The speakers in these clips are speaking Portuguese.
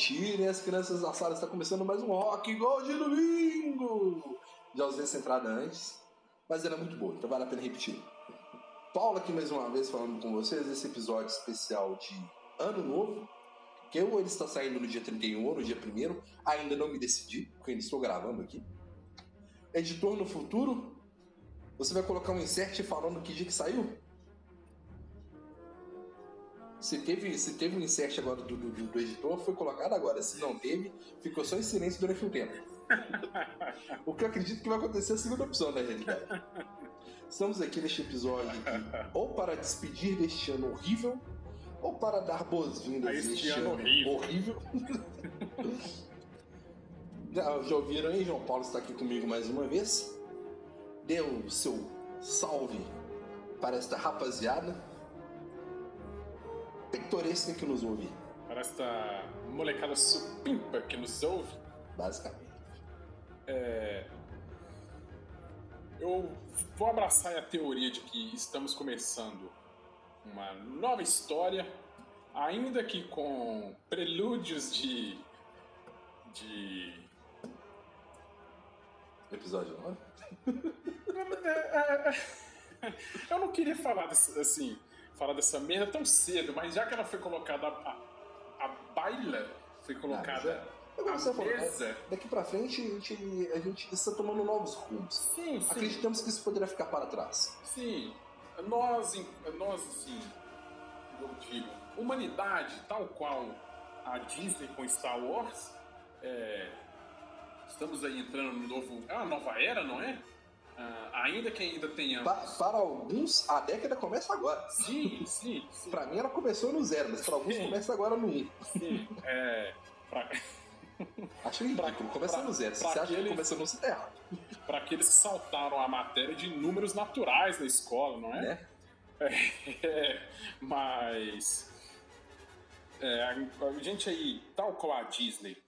Tirem as crianças da sala. Está começando mais um Rock Gol de domingo. Já usei essa entrada antes, mas era muito boa, então vale a pena repetir. Paulo aqui mais uma vez falando com vocês esse episódio especial de Ano Novo, que eu ele está saindo no dia 31 ou no dia 1 ainda não me decidi, porque ainda estou gravando aqui. Editor no futuro, você vai colocar um insert falando que dia que saiu? Se teve, se teve um insert agora do, do, do editor, foi colocado agora. Se não teve, ficou só em silêncio durante um tempo. o que eu acredito que vai acontecer é a segunda opção, na realidade. Estamos aqui neste episódio ou para despedir deste ano horrível, ou para dar boas-vindas deste ano, ano horrível. horrível. já, já ouviram aí? João Paulo está aqui comigo mais uma vez. Deu o seu salve para esta rapaziada pitoresca que nos ouve. Para esta molecada supimpa que nos ouve. Basicamente. É... Eu vou abraçar a teoria de que estamos começando uma nova história, ainda que com prelúdios de. de. Episódio 9? Eu não queria falar assim falar dessa merda tão cedo, mas já que ela foi colocada a, a, a baila, foi colocada. Ah, a mesa. daqui pra frente a gente, a gente está tomando novos rumos. Sim, sim. Acreditamos que isso poderia ficar para trás. Sim. Nós, nós assim, eu digo, humanidade, tal qual a Disney com Star Wars, é, estamos aí entrando no novo. É uma nova era, não é? Uh, ainda que ainda tenha. Pa para alguns, a década começa agora. Sim, sim. sim. para mim ela começou no zero, mas para alguns sim. começa agora no um. Sim, é. Pra... Acho ridículo, começa no zero. Se você acha que começou no zero, errado. Para aqueles que saltaram a matéria de números naturais na escola, não é? Né? É, mas. É, a gente aí, tal qual a Disney,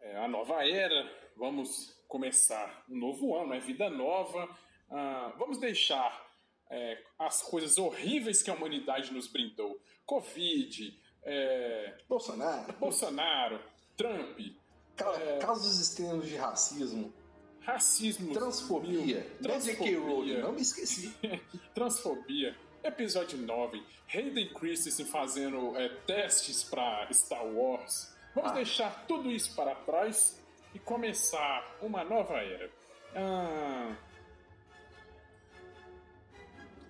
é, a nova era, vamos começar um novo ano, é vida nova. Uh, vamos deixar é, as coisas horríveis que a humanidade nos brindou. Covid, é, Bolsonaro, Bolsonaro, Trump. é, casos extremos de racismo. Racismo. Transfobia. Transfobia. Não me esqueci. Transfobia. Episódio 9. Hayden Christensen fazendo é, testes para Star Wars. Vamos ah. deixar tudo isso para trás e começar uma nova era. Ah,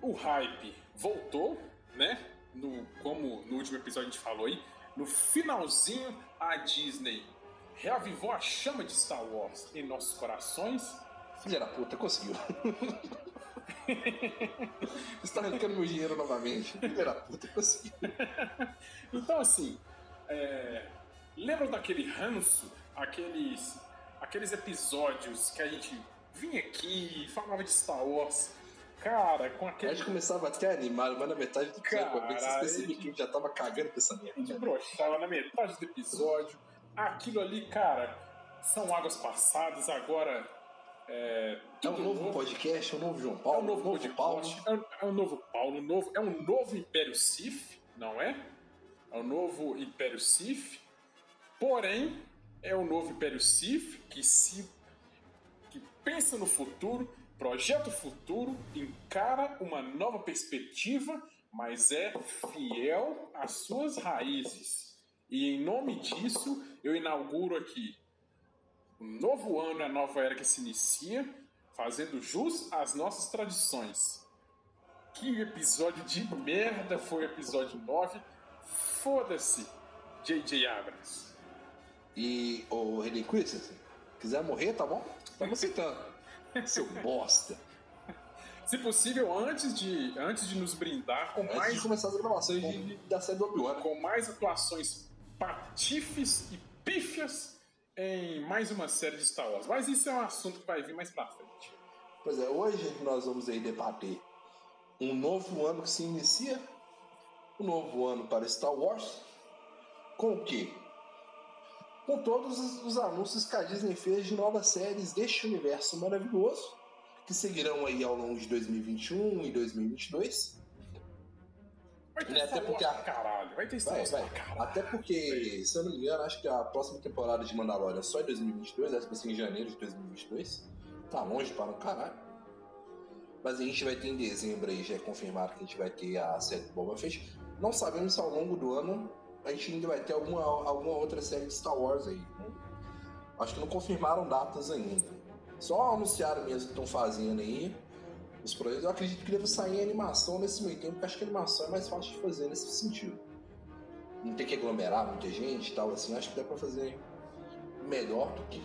o hype voltou, né? No, como no último episódio a gente falou aí, no finalzinho a Disney reavivou a chama de Star Wars em nossos corações. Filha da puta, conseguiu. Está arrancando meu dinheiro novamente. Filha da puta, conseguiu. então, assim, é... lembram daquele ranço aqueles, aqueles episódios que a gente vinha aqui, falava de Star Wars. Cara, com aquele. A gente começava até animado, mas na metade do episódio, Cara, você percebia que a gente já tava cagando com essa merda. A gente broxava na metade do episódio. Aquilo ali, cara, são águas passadas, agora. É, é um novo, novo, podcast, é um novo João Paulo. É um novo, novo Paulo. É, é um novo Paulo, novo, é um novo Império Sith, não é? É um novo Império Sith. Porém, é o novo Império Sith que se que pensa no futuro, projeta o futuro, encara uma nova perspectiva, mas é fiel às suas raízes. E em nome disso, eu inauguro aqui um novo ano, a nova era que se inicia, fazendo jus às nossas tradições. Que episódio de merda foi o episódio 9. Foda-se, J.J. Abrams. E o Hayden Christensen, quiser morrer, tá bom? Estamos citando. Seu bosta. Se possível, antes de, antes de nos brindar com Antes mais, de começar as gravações de- de- da série do Obi-Wan. né? com mais atuações patifes e pífias em mais uma série de Star Wars. Mas isso é um assunto que vai vir mais pra frente. Pois é, hoje nós vamos aí debater um novo ano que se inicia, um novo ano para Star Wars, com o quê? Com todos os os anúncios que a Disney fez de novas séries deste universo maravilhoso, que seguirão aí ao longo de 2021 e 2022. Vai ter Né, até porque a- caralho. Vai ter Vai, vai. caralho. Até porque, se eu não me engano, acho que a próxima temporada de Mandalorian é só em 2022, essa vai ser em janeiro de 2022. Tá longe para um caralho. Mas a gente vai ter em dezembro aí, já é confirmado que a gente vai ter a série do Boba Fett. Não sabemos se ao longo do ano a gente ainda vai ter alguma, alguma outra série de Star Wars aí. Acho que não confirmaram datas ainda. Só anunciaram mesmo que estão fazendo aí os projetos. Eu acredito que deve sair em animação nesse meio tempo, porque acho que animação é mais fácil de fazer nesse sentido não ter que aglomerar muita gente e tal, assim, acho que dá pra fazer melhor do que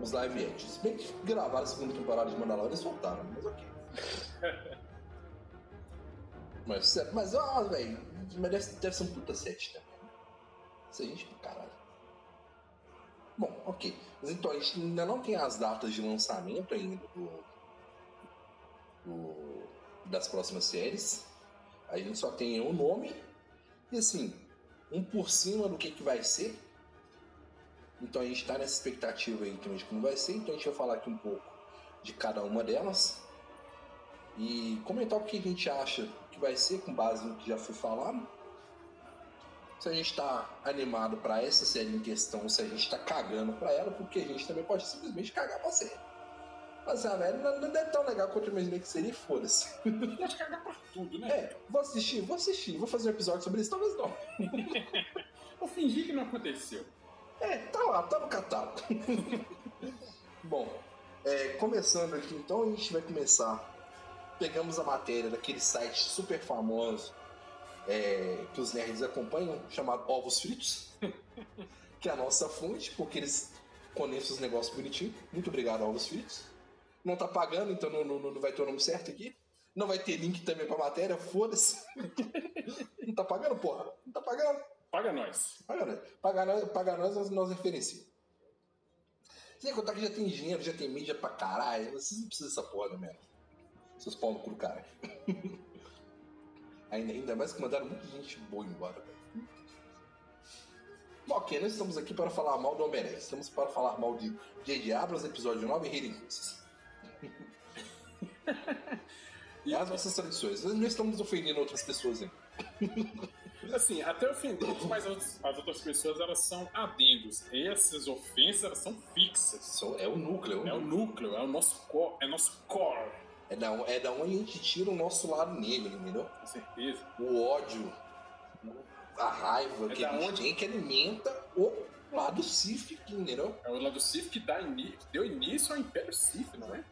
os live actions. Se bem que gravaram a segunda temporada de Mandalorian, eles voltaram, mas ok. mas, mas, ó, velho, mas deve, ser um puta set também. Isso aí, gente, pra caralho. Bom, ok. Mas então, a gente ainda não tem as datas de lançamento ainda do, do- das próximas séries. A gente só tem o nome e assim, um por cima do que, que vai ser. Então a gente está nessa expectativa aí também de como vai ser. Então a gente vai falar aqui um pouco de cada uma delas. E comentar o que a gente acha vai ser com base no que já foi falado. Se a gente está animado para essa série em questão, se a gente está cagando para ela, porque a gente também pode simplesmente cagar pra série. Mas a velho não, não é tão legal quanto eu imaginei que seria, foda-se. Pode cagar pra tudo, né? É, vou assistir, vou assistir, vou fazer um episódio sobre isso, talvez não. Vou fingir que não aconteceu. É, tá lá, tá no catálogo. Bom, é, começando aqui então, a gente vai começar. Pegamos a matéria daquele site super famoso é, que os nerds acompanham, chamado Ovos Fritos, que é a nossa fonte, porque eles condensam os negócios bonitinhos. Muito obrigado, Ovos Fritos. Não tá pagando, então não, não, não vai ter o nome certo aqui. Não vai ter link também pra matéria, foda-se. não tá pagando, porra? Não tá pagando. Paga nós. Paga nós. Paga nós, paga nós, nós, referenciamos. Sem contar que já tem dinheiro, já tem mídia pra caralho. Vocês não precisam dessa porra, mesmo. Seus pau no cu caralho. ainda, ainda mais que mandaram muita gente boa embora, velho. Ok, nós estamos aqui para falar mal do Homem-Aranha. Estamos para falar mal de J.J. Abrams, episódio 9 e Hidden Coisas. E É as nossas tradições. Não estamos ofendendo outras pessoas ainda. assim, até ofendemos, mas as, as outras pessoas elas são adendos. Essas ofensas elas são fixas. É o núcleo. É o núcleo, é o nosso core, é nosso core, É da, é da onde a gente tira o nosso lado negro, entendeu? com certeza. o ódio, a raiva É que a gente onde? tem que alimenta o lado Sif, entendeu? É o lado Sith que dá ini- deu início ao Império Sith, não é?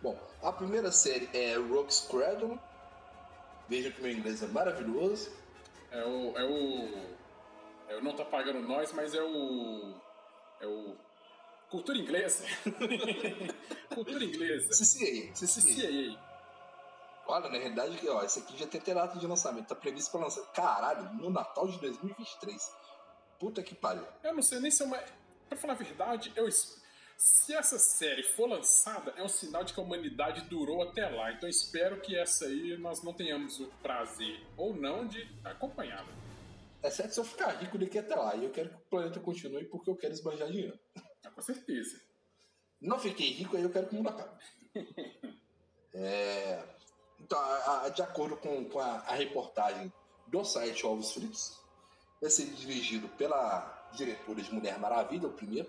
Bom, a primeira série é Rogue Squadron. Vejam que meu inglês é maravilhoso. É o. É o. É o não tá pagando nós, mas é o. É o. Cultura inglesa. Cultura inglesa. CCA, CCA. CIA. Olha, na realidade, ó, esse aqui já tem até data de lançamento. Tá previsto pra lançar. Caralho, no Natal de 2023. Puta que pariu. Eu não sei nem se é uma. Pra falar a verdade, eu. Se essa série for lançada, é um sinal de que a humanidade durou até lá. Então espero que essa aí nós não tenhamos o prazer ou não de acompanhá-la. Exceto se eu ficar rico daqui até lá. E eu quero que o planeta continue porque eu quero esbanjar dinheiro. Ah, com certeza. Não fiquei rico, aí eu quero que o mundo acabe. É, então, a- a- de acordo com, com a, a reportagem do site Ovos Fritos, vai ser dirigido pela diretora de Mulher Maravilha, o primeiro.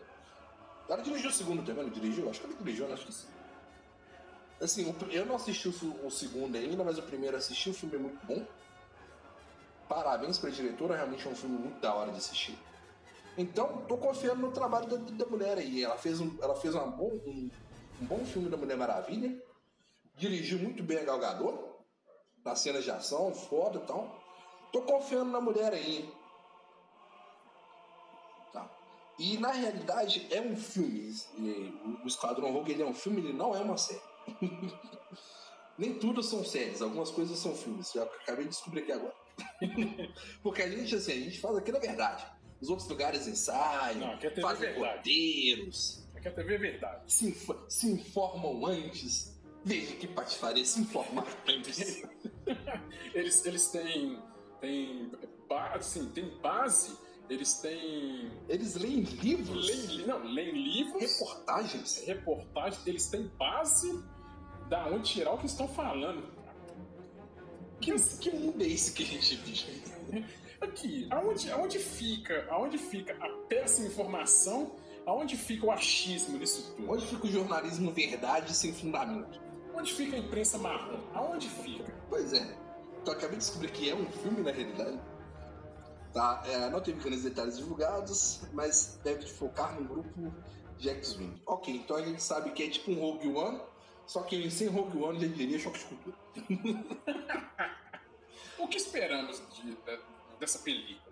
Ela dirigiu o segundo também, não dirigiu? Acho que ela dirigiu, né? acho que sim. Assim, eu não assisti o, o segundo ainda, mas o primeiro assisti, o filme é muito bom. Parabéns pra diretora, realmente é um filme muito da hora de assistir. Então, tô confiando no trabalho da, da mulher aí. Ela fez um, ela fez uma bom, um, um bom filme da Mulher Maravilha. Dirigiu muito bem a Gal Gadot. Nas cenas de ação, foda e tal. Tô confiando na mulher aí. Tá. E na realidade é um filme. O Esquadrão Rogue ele é um filme, ele não é uma série. Nem tudo são séries, algumas coisas são filmes. Já acabei de descobrir aqui agora. Porque a gente, assim, a gente faz aqui na verdade. Os outros lugares ensaiam, Não, aqui é fazem roteiros, Aqui a TV é verdade. se, info- se informam antes. Veja que patifaria, se informar antes. Eles, eles têm. têm assim, tem base, eles têm. Eles leem livros, Leem, não, leem livros, reportagens. reportagens, eles têm base da onde tirar o que estão falando. Que, que mundo é esse que a gente vive? Aqui, aonde, aonde fica, aonde fica a péssima informação, aonde fica o achismo nisso tudo? Onde fica o jornalismo verdade sem fundamento? Onde fica a imprensa marrom? Aonde fica? Pois é. Então acabei de descobrir que é um filme na realidade. Tá, é, não teve grandes detalhes divulgados, mas deve focar no grupo de X-Wing. Ok, então a gente sabe que é tipo um Rogue One, só que sem Rogue One já diria choque de cultura. O que esperamos de- de- dessa película?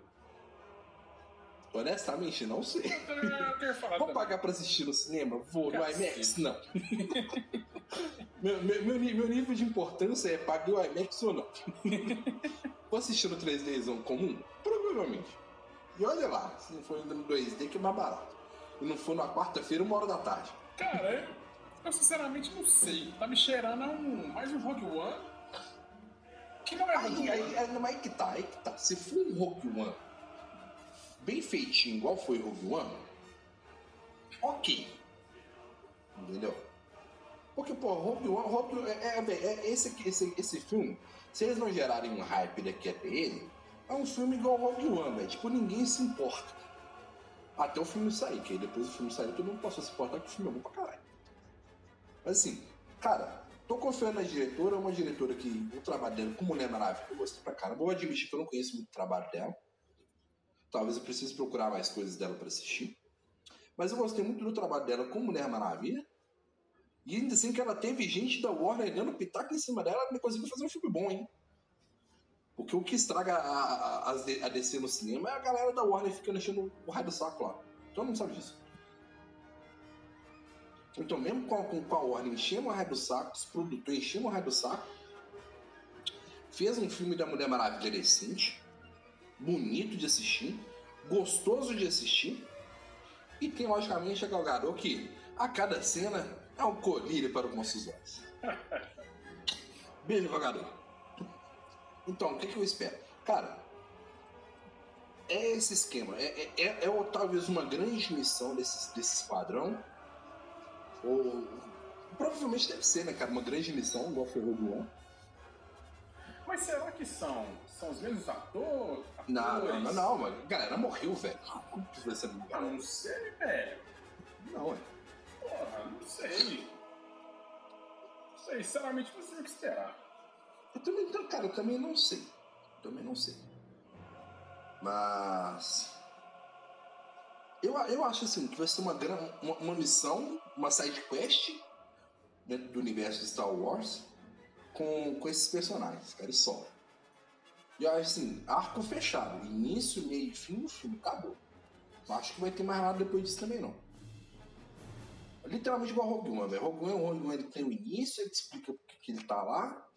Honestamente, não sei. Eu quero falar Vou também. pagar pra assistir no cinema? Vou no. IMAX? Não. meu, meu, meu nível de importância é pagar o IMAX ou não. Vou assistir no 3Dzão comum? Provavelmente. E olha lá, se não for ainda no 2D, que é mais barato. E não for na quarta-feira, uma hora da tarde. Cara, eu, eu sinceramente não sei. Tá me cheirando a um, mais um Rogue One. Que não é Aí, aí, aí, mas aí que tá, aí que tá. Se for um Rogue One bem feitinho, igual foi Rogue One, ok. Entendeu? Porque, pô, Rogue One, Rogue é, é, é esse, esse, esse filme, se eles não gerarem um hype daqui até ele, é um filme igual Rogue One, velho. Tipo, ninguém se importa. Até o filme sair, que aí depois do filme sair, todo mundo passou a se importar que o filme é bom pra caralho. Mas assim, cara, tô confiando na diretora, é uma diretora que o trabalho dela com Mulher Maravilha eu gostei pra caramba. Vou admitir que eu não conheço muito o trabalho dela. Talvez eu precise procurar mais coisas dela pra assistir. Mas eu gostei muito do trabalho dela com Mulher Maravilha. E ainda assim que ela teve gente da Warner dando pitaco em cima dela, ela conseguiu fazer um filme bom, hein? Porque o que estraga a, a, a DC no cinema é a galera da Warner ficando enchendo o raio do saco lá. Todo mundo sabe disso. Então, mesmo com, com, a Warner enchendo o raio do saco, os produtores enchendo o raio do saco, fez um filme da Mulher Maravilha decente, bonito de assistir, gostoso de assistir, e tem, logicamente, a Gal Gadot que, a cada cena, é um colírio para os nossos olhos. Beijo, Gal Gadot. Então, o que, que eu espero? Cara, é esse esquema. É, é, é, é talvez uma grande missão desse, desse esquadrão. Ou. Provavelmente deve ser, né, cara? Uma grande missão, igual foi o Rogue One. Mas será que são, são os mesmos atores? Não, não, não, não, mano. Galera morreu, velho. Como que vai ser? Ah, não sei, velho. Não, é. Porra, não sei. Não sei, sinceramente não sei o que esperar. Eu também, então, cara, eu também não sei. Eu também não sei. Mas. Eu, eu acho assim que vai ser uma, uma, uma missão, uma side quest dentro do universo de Star Wars com, com esses personagens, cara, e só. E eu acho assim, arco fechado, início, meio e fim do filme, acabou. Não acho que vai ter mais nada depois disso também, não. Literalmente igual Rogue One, velho. Rogue One, o Rogue One tem o início, ele explica por que que ele tá lá,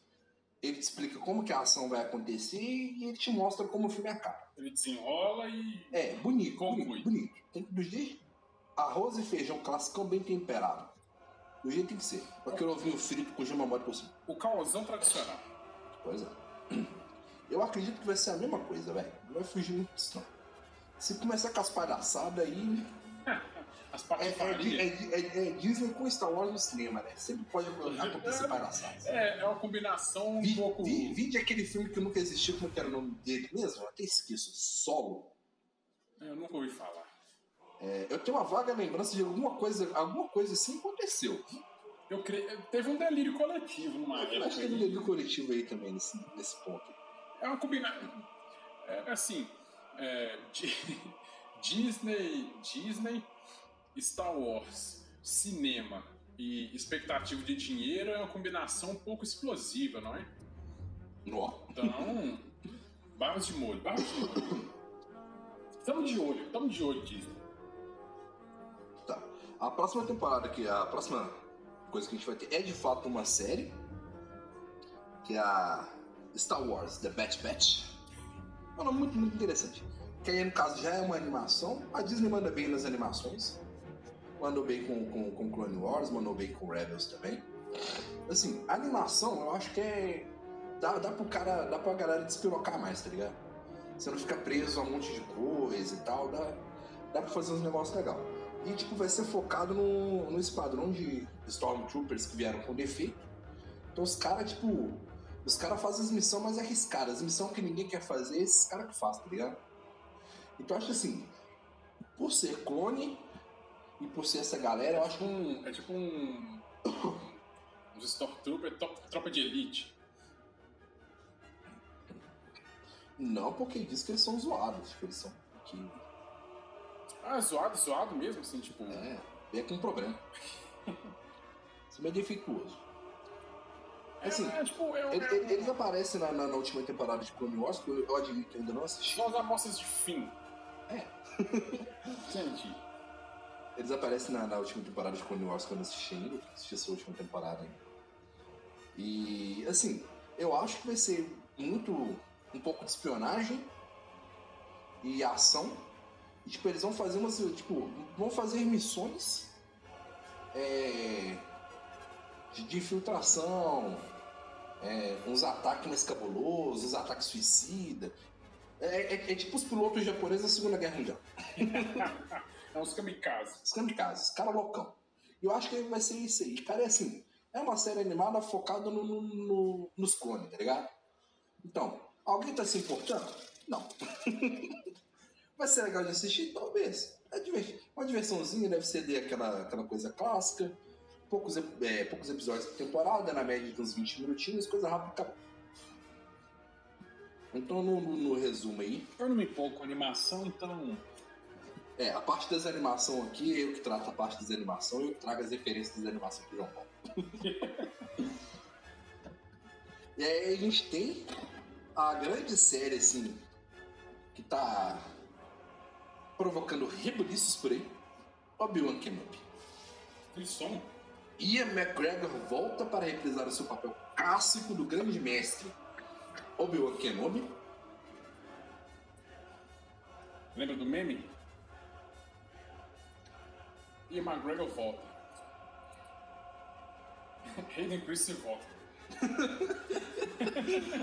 ele te explica como que a ação vai acontecer e ele te mostra como o filme acaba. Ele desenrola e. É, bonito, Conclui. bonito, bonito. Tem que do jeito. Arroz e feijão classicão bem temperado. Do jeito que tem que ser. Com aquele ovinho frito com mole por cima. O caosão tradicional. Pois é. Eu acredito que vai ser a mesma coisa, velho. Não vai fugir muito disso, não. Se começar com as palhaçadas aí. As É, é, é, é- é Disney com Star Wars no cinema, né? Sempre pode acontecer palhaçadas. É, é uma combinação um Vi, pouco. vi, vi de aquele filme que nunca existiu, como que era o nome dele mesmo? Eu até esqueço. Solo. Eu nunca ouvi falar. É, eu tenho uma vaga lembrança de alguma coisa, alguma coisa assim aconteceu. Eu creio. Teve um delírio coletivo numa Eu época. acho que teve um delírio coletivo aí também nesse, nesse ponto. É uma combinação. É, assim. é, Di- Disney. Disney. Star Wars. Cinema. E expectativa de dinheiro é uma combinação um pouco explosiva, não é? Nó. Então. barras de molho, barras de molho. Estamos de olho, estamos de olho, Disney. Tá. A próxima temporada aqui, a próxima coisa que a gente vai ter é de fato uma série, que é a Star Wars The Bad Batch. É um nome muito, muito interessante. Que aí, no caso, já é uma animação. A Disney manda bem nas animações. Mandou bem com, com, com Clone Wars, mandou bem com Rebels também. Assim, a animação eu acho que é. Dá, dá pro cara. Dá pra galera despirocar mais, tá ligado? Você não fica preso a um monte de coisa e tal. Dá, dá pra fazer uns negócios legais. E tipo, vai ser focado no, no esquadrão de Stormtroopers que vieram com defeito. Então os caras, tipo. Os caras fazem as missões mais arriscadas. As missões que ninguém quer fazer, esses caras que fazem, tá ligado? Então acho assim. Por ser clone e por ser essa galera, eu acho que. Um, é tipo um. Os Stormtroopers, top- tropa de elite. Não, porque diz que eles são zoados. Tipo, eles são. Que, Ah, zoado, zoado mesmo, assim, tipo. é, é com problema. Isso é meio defeituoso. Assim, é, é, tipo, é, Ele- é, ele- Eles aparecem na, na- na última temporada de Clone Wars, que eu, eu admito que eu ainda não assisti. São as amostras de fim. É. Gente, Eles aparecem na, na última temporada de Clone Wars que eu assisti ainda, assisti essa última temporada ainda. E, assim, eu acho que vai ser muito. um pouco de espionagem e ação. E, tipo, eles vão fazer umas. Tipo, vão fazer missões. é, de, de infiltração. é, uns ataques mais cabulosos, uns ataques suicida. É, é- é tipo os pilotos japoneses da Segunda Guerra Mundial. é uns kamikazes. Os kamikazes, cara loucão. E eu acho que vai ser isso aí. Cara, é assim, é uma série animada focada no, no- no- nos clones, tá ligado? Então, alguém tá se importando? Não. vai ser legal de assistir? Talvez. É diver- uma diversãozinha, deve ser de aquela, aquela coisa clássica. Poucos, é, poucos episódios por temporada, na média de uns 20 minutinhos, coisa rápida, acabou. Então, no, no- no resumo aí, Eu não me empolgo com animação, então. É, a parte das animações aqui, eu que trato a parte das animações, eu que trago as referências das animações pro João Paulo. e aí a gente tem a grande série, assim, que tá provocando rebuliços por aí, Obi-Wan Kenobi. Tem som. Ian McGregor volta para reprisar o seu papel clássico do grande mestre Obi-Wan Kenobi. Lembra do meme? E McGregor volta. Hayden Christensen volta.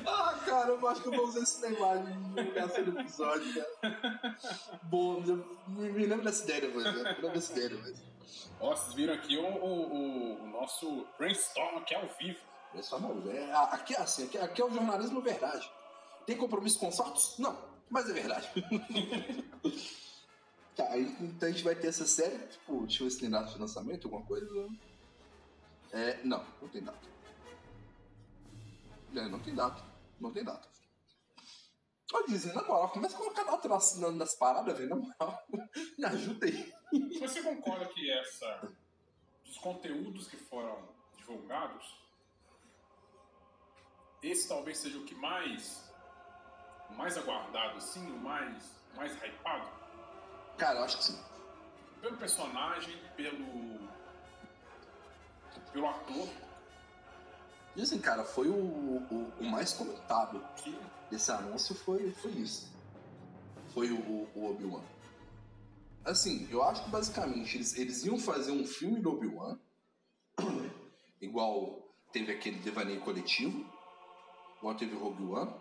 Ah, cara, eu acho que eu vou usar esse imagem de divulgação do episódio, cara. Bom, me, me lembra dessa ideia depois, né? Me lembra dessa ideia depois. Ó, vocês viram aqui o, o, o- nosso brainstorm aqui ao vivo. É só não, é, a- aqui é assim, aqui, aqui é o jornalismo verdade. Tem compromisso com os fatos? Não, mas é verdade. tá, então a gente vai ter essa série, tipo, deixa eu ver se tem data de lançamento, alguma coisa. É, não, não tem data. É, não tem data, não tem data. Ó, dizem, na moral, começa a colocar data nas, nas, paradas, velho, na moral. Me ajuda aí. Você concorda que essa. dos conteúdos que foram divulgados, esse talvez seja o que mais. mais aguardado, assim, o mais. mais hypado? Cara, eu acho que sim. Pelo personagem, pelo. pelo ator, Dizem, cara, foi o, o, o mais comentado desse anúncio foi, foi isso. Foi o, o- Obi-Wan. Assim, eu acho que basicamente eles, eles iam fazer um filme do Obi-Wan, igual teve aquele devaneio coletivo, igual teve o Rogue One.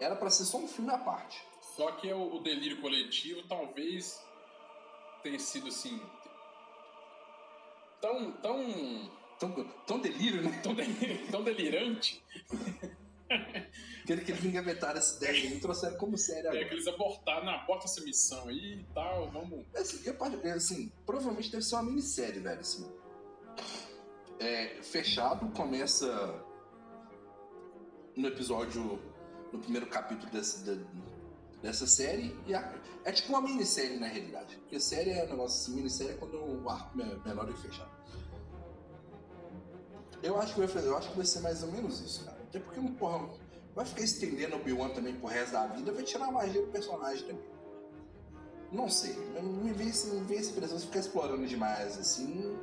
Era pra ser só um filme à parte. Só que o, o delírio coletivo talvez tenha sido assim. tão. tão. Tão, tão delírio, né? tão, de- tão delirante Que ele- que eles engavetaram essa ideia e trouxeram como série é, que eles abortaram, não, aborta essa missão aí e tal, vamos. Assim, eu assim, provavelmente deve ser uma minissérie, velho, assim. É, fechado, começa no episódio, no primeiro capítulo dessa, da- dessa série, e a- é tipo uma minissérie na realidade. Porque série é um negócio assim, minissérie é quando o arco é menor e fechado. Eu acho, que vai, fazer- eu acho que vai ser mais ou menos isso, cara. Até porque, porra, vai ficar estendendo o Obi-Wan também pro resto da vida, vai tirar a magia do personagem também. Não sei, me vem, esse- me vem essa impressão de ficar explorando demais, assim.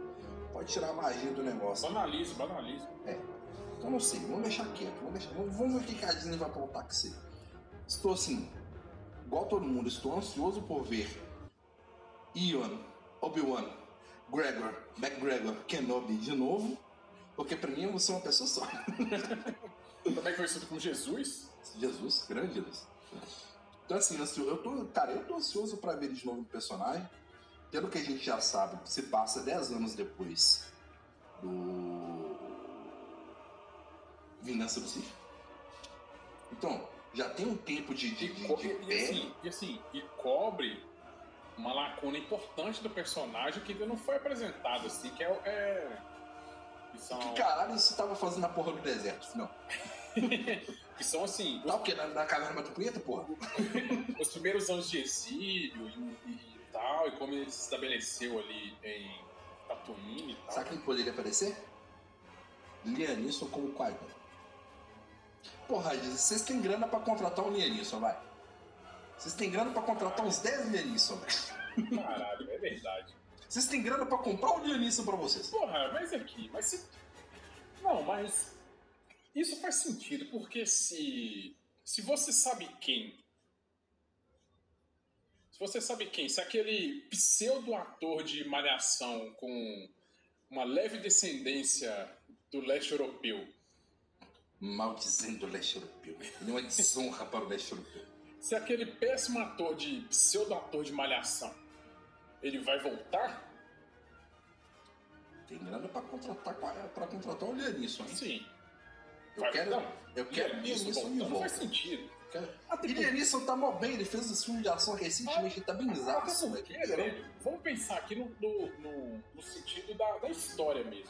Pode tirar a magia do negócio. Banalize, banalize. Então não sei, vamos deixar quieto. Vamos, deixar, vamos, vamos ver o que a Disney vai aprontar que ser. Estou assim, igual todo mundo, estou ansioso por ver Ian, Obi-Wan, Gregor, McGregor, Kenobi de novo. Porque pra mim eu ser uma pessoa só. Também conhecido como Jesus. Jesus, grande Jesus. Então assim, eu tô, cara, eu tô ansioso pra ver de novo o personagem. Pelo que a gente já sabe, se passa 10 anos depois do Vingança do Sith. Então, já tem um tempo de, de, E, de, de e- assim, e assim, e cobre uma lacuna importante do personagem que ainda não foi apresentado, assim, que é. o- é que são. Que caralho você tava fazendo na porra do deserto? Não. que são assim, Tá o quê? Na, na caverna Mato Preta, porra? os primeiros anos de exílio e, e tal, e como ele se estabeleceu ali em Tatooine e tal. Sabe quem poderia aparecer? Lianisson como Qui-Gon. Porra, vocês têm grana pra contratar um Lianisson, vai. Vocês têm grana pra contratar uns 10 Lianisson, velho. Caralho, é verdade. Vocês têm grana pra comprar um Lianisson pra vocês. Porra, mas aqui, mas se. Não, mas. Isso faz sentido, porque se. Se você sabe quem. Se você sabe quem, se aquele pseudo-ator de malhação com uma leve descendência do leste europeu, Maldizendo o leste europeu. Ele é uma desonra para o leste europeu. se aquele péssimo ator de pseudo-ator de malhação, ele vai voltar? Tem grana pra contratar, pra contratar um Lianisson, hein? Sim. Eu Vai- quero, não, eu quero isso Lianisson voltando volta. faz sentido. Quero- Até E Lianisson tá mó bem, ele fez esse filme de ação recentemente, ele tá bem zaço, velho. porque, velho, Vamos pensar aqui no, no, no- no sentido da, da história mesmo.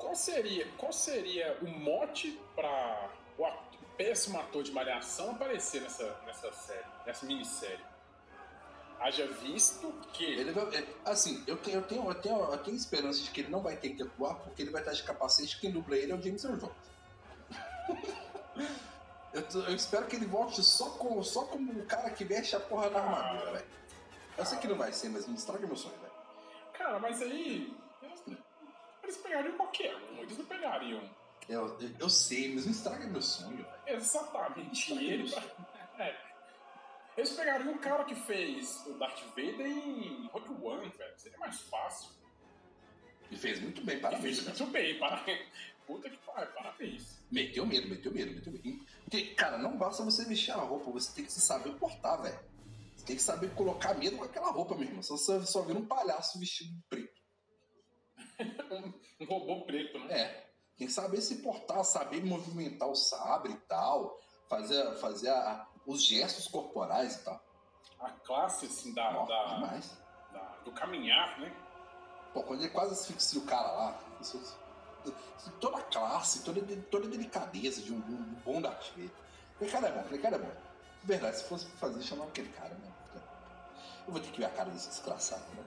Qual seria, qual seria o mote para o péssimo ator de malhação aparecer nessa, nessa série, nessa minissérie? Haja visto que. Ele vai, é, assim, eu tenho, eu, tenho, eu, tenho, eu tenho esperança de que ele não vai ter que atuar porque ele vai estar de capacete quem dubla ele é o James Earl Jones. eu, eu espero que ele volte só, com, só como o cara que veste a porra da armadura, velho. Eu sei que não vai ser, mas não estraga meu sonho, velho. Cara, mas aí. Eles, pegariam qualquer um, eles não pegariam Eu, eu, eu sei, mas não estraga meu sonho, exatamente ele. pra- É. Eles pegariam o cara que fez o Darth Vader em Rogue One, velho. Seria mais fácil. E fez muito bem, E parabéns. fez cara. muito bem, parabéns. Puta que pariu, parabéns. Meteu medo, meteu medo, meteu medo. Porque, cara, não basta você vestir a roupa, você tem que se saber portar, velho. Você tem que saber colocar medo com aquela roupa. Só você só vira um palhaço vestido de preto. Um robô preto, né? É. Tem que saber se portar, saber movimentar o sabre e tal. Fazer, fazer a- os gestos corporais e tal. A classe, assim, da, Ó, da- da- do caminhar, né? Pô, quando ele quase asfixia o cara lá, isso- toda a classe, toda, toda a delicadeza de um, um bom Darth Vader. Aquele cara é bom, aquele cara é bom. De verdade, se fosse pra fazer, chamava aquele cara, né? Eu vou ter que ver a cara desse desgraçado, né?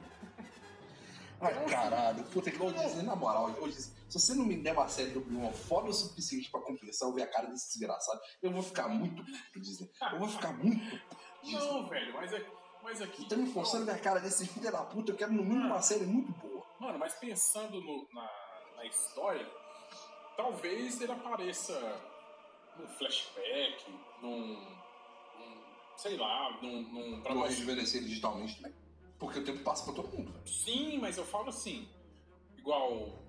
Ai, caralho, puta que eu dizer, na moral, hoje, se você não me der uma série do Obi-Wan foda o suficiente pra compensar eu ver a cara desse desgraçado, eu vou ficar muito puto, Disney. Eu vou ficar muito puto, Disney. Não, velho, mas, é, mas aqui. Tá me forçando a ver a cara desse filho da puta, eu quero no mínimo uma série muito boa. Mano, mas pensando no- na, na história, talvez ele apareça num flashback, num. num sei lá, num. num pra nós- rejuvenescer digitalmente também. Porque o tempo passa pra todo mundo, velho. Sim, mas eu falo assim. Igual.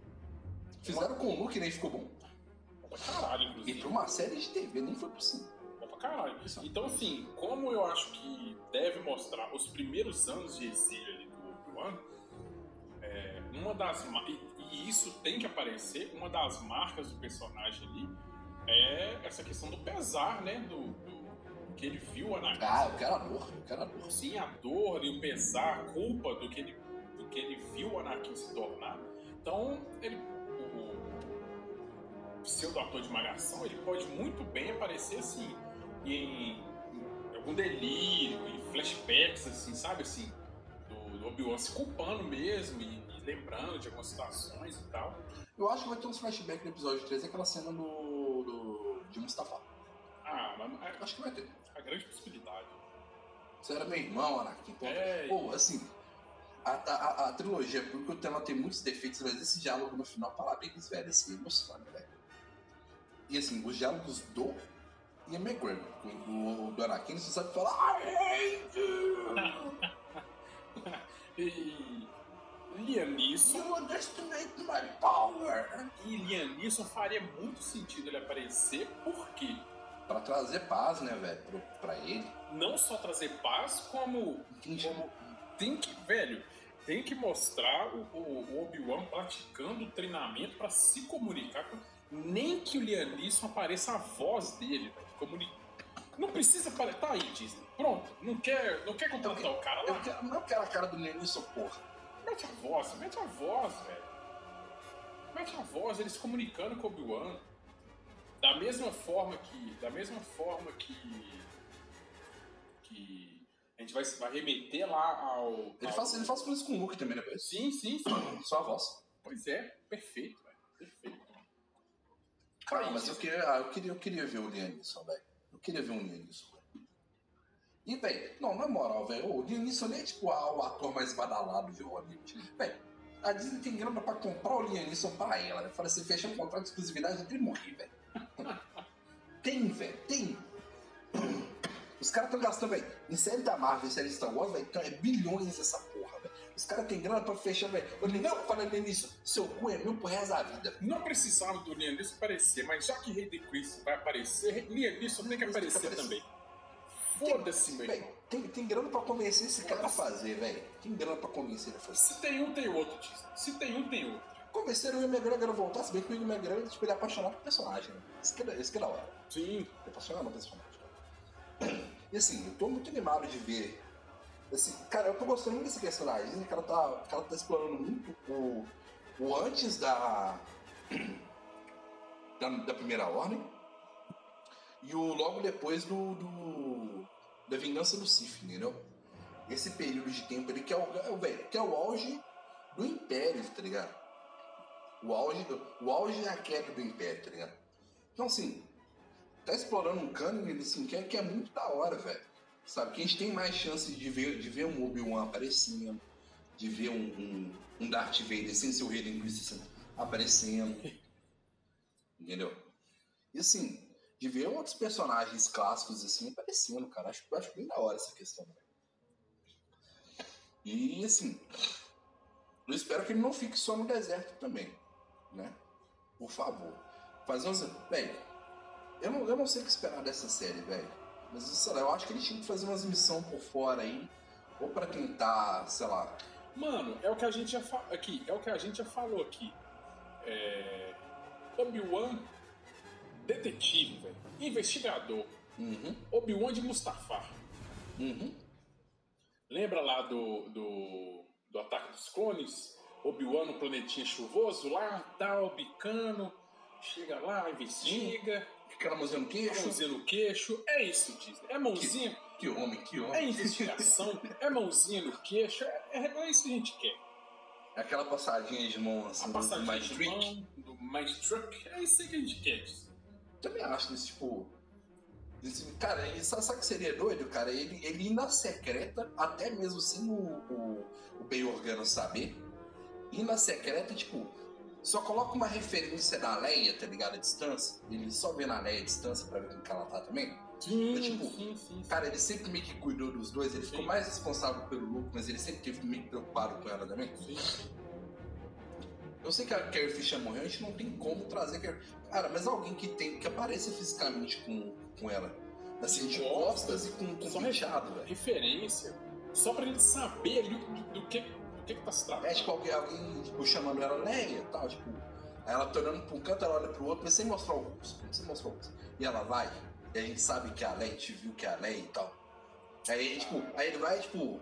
Fizeram com o Luke e nem ficou bom. Bom pra caralho, E inclusive. pra uma série de TV nem foi possível. Bom pra caralho. Então, assim, como eu acho que deve mostrar os primeiros anos de exílio ali do Obi-Wan, é, uma das. E, e isso tem que aparecer, uma das marcas do personagem ali é essa questão do pesar, né? Do, do- que ele viu o Anakin. Ah, eu quero a dor, eu quero a dor. Sim, a dor e o pesar, a culpa do que ele, do que ele viu o Anakin se tornar. Então, ele. O, o pseudo-ator de malhação, ele pode muito bem aparecer assim, em, em algum delírio, em flashbacks, assim, sabe assim, do, do Obi-Wan se culpando mesmo e, e lembrando de algumas situações e tal. Eu acho que vai ter uns flashbacks no episódio 3, aquela cena do, do, de Mustafa. Ah, mas é Acho que vai ter. a grande possibilidade. Você era meu irmão, Anakin. Então, É, Pô, assim, a, a, a trilogia, porque ela tem muitos defeitos, mas esse diálogo no final, parabéns, velho, assim, emociona, velho. E assim, os diálogos do Ian McGregor, o, o do Anakin, você sabe falar I hate you! e Liam Neeson. You underestimate my power! E Liam Neeson faria muito sentido ele aparecer, por quê? Pra trazer paz, né, velho, pra, pra ele. Não só trazer paz, como, como tem que, velho, tem que mostrar o, o, Obi-Wan praticando o treinamento para se comunicar com. Nem que o Liam Neeson apareça a voz dele, velho. Comuni... Não precisa aparecer. Tá aí, Disney. Pronto. Não quer, não quer contratar o cara lá. Eu quero, não quero a cara do Liam Neeson, porra. Mete a voz, mete a voz, velho. Mete a voz, eles comunicando com o Obi-Wan. Da mesma forma que. Da mesma forma que. Que. A gente vai, vai remeter lá ao. Ele, ao... faz, ele faz coisas com o Luke também, né, velho? Sim, sim, sim. Só a voz. Pois é, perfeito, velho. Perfeito. Cara, mas eu queria, ah, eu queria, eu queria ver o Liam Neeson, velho. Eu queria ver um Liam Neeson, velho. E, velho, não, na moral, velho, o Liam Neeson nem é tipo ah, o ator mais badalado de Hollywood. Velho, a Disney tem grana pra comprar o Liam Neeson pra ela. Né? Fala assim, fechar um contrato de exclusividade ele morrer, velho. Tem, velho, tem. Os caras estão gastando, velho, em série da Marvel, em série de Star Wars, velho, então é bilhões essa porra, velho. Os caras têm grana pra fechar, velho. Não, falando nisso, seu cu é meu pro resto da vida. Não precisava do Neeson aparecer, mas já que Hayden Chris vai aparecer, Neeson tem que aparecer, tem que aparecer. também. Foda-se, meu irmão. Tem, tem grana pra convencer esse cara a fazer, velho. Tem grana pra convencer ele a fazer. Se tem um, tem outro. Se tem um, tem outro. Convenceram o Ian McGregor a voltar, se bem que o Ian McGregor tipo, ele é apaixonado pelo personagem. Né? Isso, que, é, isso que é da hora. Sim. Ele é apaixonado pelo personagem. E assim, eu tô muito animado de ver. Assim, cara, eu tô gostando muito desse personagem. Que ela tá, tá explorando muito o, o antes da, da, da primeira ordem e o logo depois do, do da vingança do Sif, entendeu? Esse período de tempo ali que é o, véio, que é o auge do Império, tá ligado? O auge, o auge é a queda do Império, tá ligado? Então, assim, tá explorando um cânone que, é, que é muito da hora, velho. Sabe? Que a gente tem mais chances de ver, de ver um Obi-Wan aparecendo, de ver um, um, um Darth Vader sem ser o Rei aparecendo. Entendeu? E assim, de ver outros personagens clássicos assim aparecendo, cara. Acho, acho bem da hora essa questão. E assim, eu espero que ele não fique só no deserto também, né? Por favor. Fazer uns. Velho, eu não, eu não sei o que esperar dessa série, velho. Mas sei lá, eu acho que eles tinham que fazer umas missões por fora aí. Ou pra tentar, sei lá. Mano, é o que a gente já falou aqui. É o que a gente já falou aqui. É... Obi-Wan detetive, velho. Investigador. Uhum. Obi-Wan de Mustafar. Uhum. Lembra lá do, do, do Ataque dos Clones? Obi-Wan no planetinha chuvoso, lá, tal, bicano. Chega lá, investiga. Na mãozinha no queixo. Mãozinha no queixo. É isso, Disney. É mãozinha. Que, que homem, que homem. É investigação. é mãozinha no queixo. É, é, é isso que a gente quer. É aquela passadinha de mão assim, a do, do Mais Trick. do Mais Truck. É isso que a gente quer, Disney também acho que, tipo. Cara, sabe, que seria doido, cara? Ele, ele ir na secreta, até mesmo sem o, o, o bem organo saber. Na secreta, tipo, só coloca uma referência da Leia, tá ligado? A distância. Ele só vê na Leia a distância pra ver como que ela tá também. Sim, mas, tipo, sim, sim, Cara, ele sempre meio que cuidou dos dois, ele sim. ficou mais responsável pelo Luke, mas ele sempre teve meio preocupado com ela também. Sim. Eu sei que a Carrie Fisher morreu, a gente não tem como trazer Carrie... Cara, mas alguém que tem que apareça fisicamente com, com ela. Assim, de costas e com, com só fechado, velho. Referência. Só pra gente saber ali do, do, que, do que que tá se tratando. É tipo alguém, alguém tipo, chamando ela Leia e tal, tipo. Aí ela tá olhando pra um canto, ela olha pro outro, mas sem mostrar o rosto. Sem mostrar o rosto. E ela vai, e a gente sabe que é a Leia, a gente viu que é a Leia e tal. Aí, tipo, aí ele vai, tipo.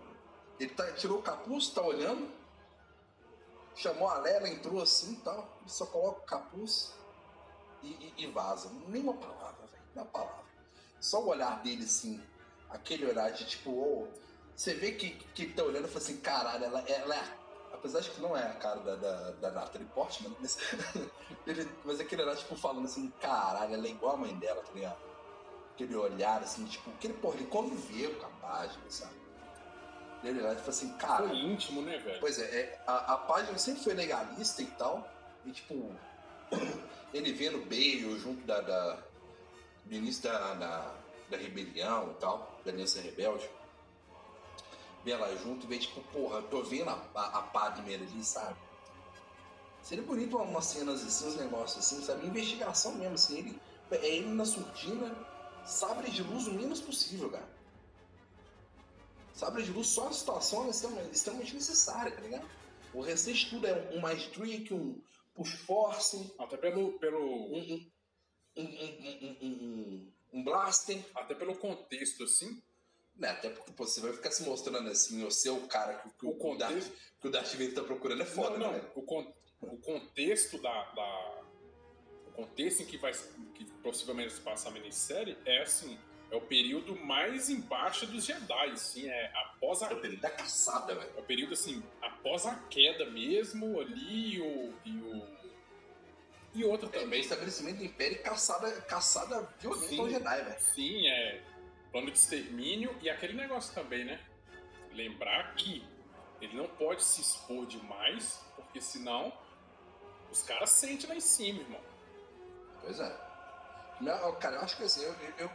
Ele tá, tirou o capuz, tá olhando, chamou a Lela, entrou assim e tal, só coloca o capuz e, e, e vaza. Nenhuma palavra, velho, nenhuma palavra. Só o olhar dele assim, aquele olhar de tipo, oh, você vê que, que tá olhando e fala assim, caralho, ela, ela é. Apesar de que não é a cara da, da, da Natalie Portman, mas, ele, mas aquele olhar, tipo, falando assim, caralho, ela é igual a mãe dela, tá ligado? Aquele olhar, assim, tipo, aquele, porra, ele conviveu com a página, sabe? Ele lá e fala assim, cara. Foi íntimo, né, velho? Pois é, é, a, a página sempre foi legalista e tal. E tipo, ele vendo Bale junto da, da, do início da, da, da rebelião e tal, da Aliança Rebelde dela junto e ver, tipo, porra, eu tô vendo a, a, a Padme ali, sabe? Seria bonito umas cenas assim, uns negócios assim, sabe? Investigação mesmo, assim, ele, é ele na surdina, sabre de luz o menos possível, cara. Sabre de luz só a situação é extremamente, extremamente necessária, tá ligado? O restante tudo é um, mais trick, um push force. Até pelo. pelo... Um, um, um, um, um, um, um blaster. Até pelo contexto, assim, né, até porque pô, você vai ficar se mostrando assim, você é o cara que, que O o, Darth, contexto. que o Darth Vader tá procurando é foda, não, não. né? O, con- o contexto da, da- O contexto em que vai que possivelmente se passa a minissérie é assim. É o período mais embaixo dos Jedi, assim, é após a É o período da caçada, velho. É o período assim, após a queda mesmo, ali, e o. E, o, e outro É, também. estabelecimento do Império e caçada, caçada violenta ao Jedi, velho. Sim, é plano de extermínio e aquele negócio também, né? Lembrar que ele não pode se expor demais, porque senão os caras sentem lá em cima, irmão. Pois é. Não, cara, eu acho que assim, eu, eu,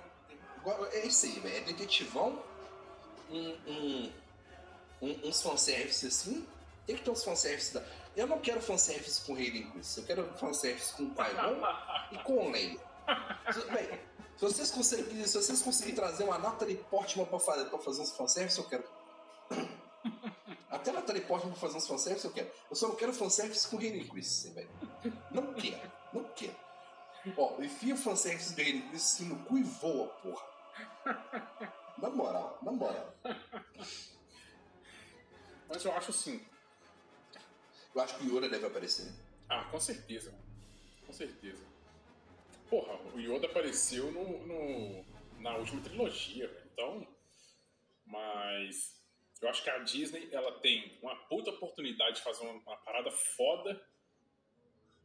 eu- é isso aí, velho. É detetivão, um, um, um, uns fanservice assim. Tem que ter uns fanservice da. Eu não quero fanservice com Hayden Christensen, eu quero fanservice com Qui-Gon e com Leia. Se- véi, se vocês conseguirem, se vocês conseguirem trazer uma Natalie Portman pra fazer, pra fazer uns fanservice, eu quero. Até Natalie Portman pra fazer uns fanservice, eu quero. Eu só não quero fanservice com Hayden Christensen, velho. Não quero, não quero. Ó, enfia o fanservice do Hayden Christensen no cu e voa, porra. Na moral, na moral. Mas eu acho assim. Eu acho que o Yoda deve aparecer. Ah, com certeza. Com certeza. Porra, o Yoda apareceu no, no- na última trilogia, velho. Então. Mas. Eu acho que a Disney ela tem uma puta oportunidade de fazer uma, uma parada foda.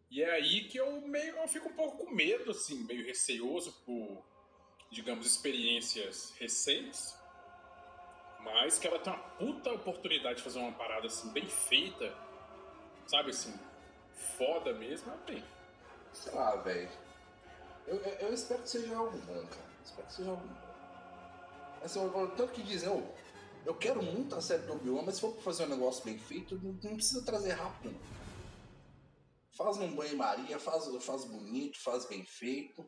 E é aí que eu meio. Eu fico um pouco com medo, assim, meio receoso por, digamos, experiências recentes. Mas que ela tem uma puta oportunidade de fazer uma parada assim, bem feita. Sabe assim, foda mesmo, ela tem. Sei lá, velho. Eu, eu, eu espero que seja algo bom, cara. Espero que seja algo bom. Assim, eu, tanto que dizem, eu, eu quero muito a série do Obi-Wan, mas se for fazer um negócio bem feito, não, não precisa trazer rápido, não. Faz num banho-maria, faz, faz bonito, faz bem feito.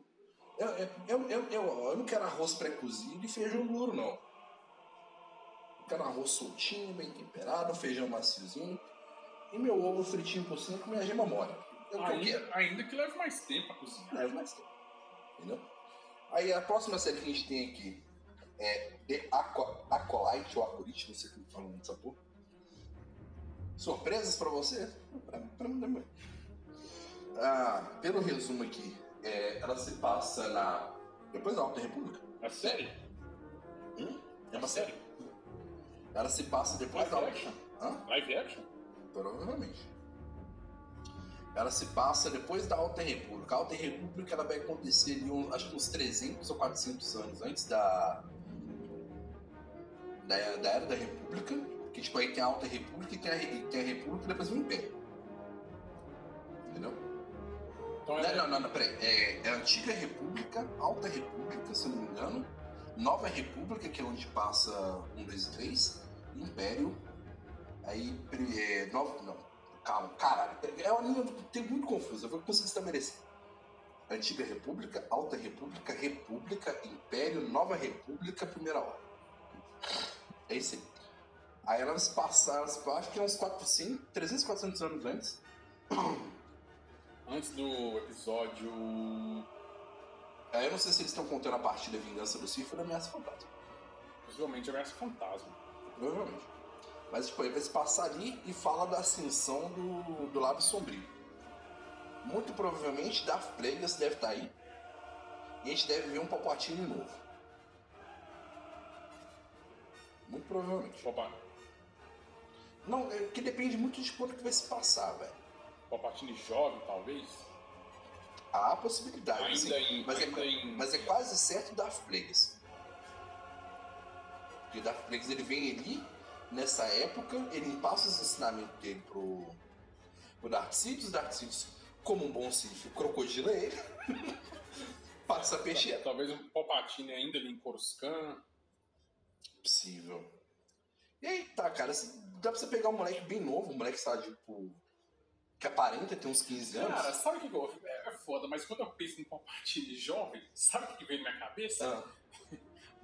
Eu, eu, eu, eu, eu, não quero arroz pré-cozido e feijão duro, não. Eu quero arroz soltinho, bem temperado, feijão maciozinho. E meu ovo fritinho por cima com minha gema mole. É o que. Ainda, ainda que leve mais tempo a cozinhar. Leva mais tempo. Entendeu? Aí a próxima série que a gente tem aqui é The Acolyte ou Acolite, não sei como fala dessa porra. Surpresas pra você? Pra, pra mim também. Ah, pelo resumo aqui, é, ela se passa na. Depois da Alta República. A série? Hum? É uma A série. Ela se passa depois da Live Alta. action? Hã? Live action? Provavelmente. Ela se passa depois da Alta República. A Alta República ela vai acontecer ali, um- acho que uns 300 ou 400 anos antes da, da, da Era da República. Que tipo, aí tem a Alta República e tem a, e tem a República e depois o Império. Entendeu? Então Não, é, não, não, não, peraí. É, é a Antiga República, Alta República, se eu não me engano. Nova República, que é onde passa 1, 2 e 3. Império. Aí, é, nova, não, calma, caralho. É uma linha tem muito confusa, eu vou conseguir estabelecer. Antiga República, Alta República, República, Império, Nova República, Primeira Ordem. É isso aí. Aí elas passaram, acho que é uns 400, 300, 400 anos antes. antes do episódio. Aí eu não sei se eles estão contando a partir da Vingança do Sith ou da Ameaça Fantasma. Possivelmente Ameaça Fantasma. Provavelmente. Mas, tipo, ele vai se passar ali e fala da ascensão do, do Lado Sombrio. Muito provavelmente Darth Plagueis deve estar aí. E a gente deve ver um Palpatine novo. Muito provavelmente. Opa, Não, é que depende muito de quando que vai se passar, velho. Palpatine jovem, talvez. Há a possibilidade, Ainda assim, em- mas, ainda é, em- mas é quase certo Darth Plagueis. Porque Darth Plagueis ele vem ali nessa época, ele passa os ensinamentos dele pro, pro Dark Sidious, como um bom Sith, crocodila ele, passa a peixeira. Talvez um Palpatine ainda ali em Coruscant. Possível. E aí, tá, cara, assim, dá pra você pegar um moleque bem novo, um moleque que está, tipo, que aparenta ter uns 15 anos. Cara, sabe o que eu... É, é foda, mas quando eu penso em Palpatine jovem, sabe o que vem na minha cabeça? Ah,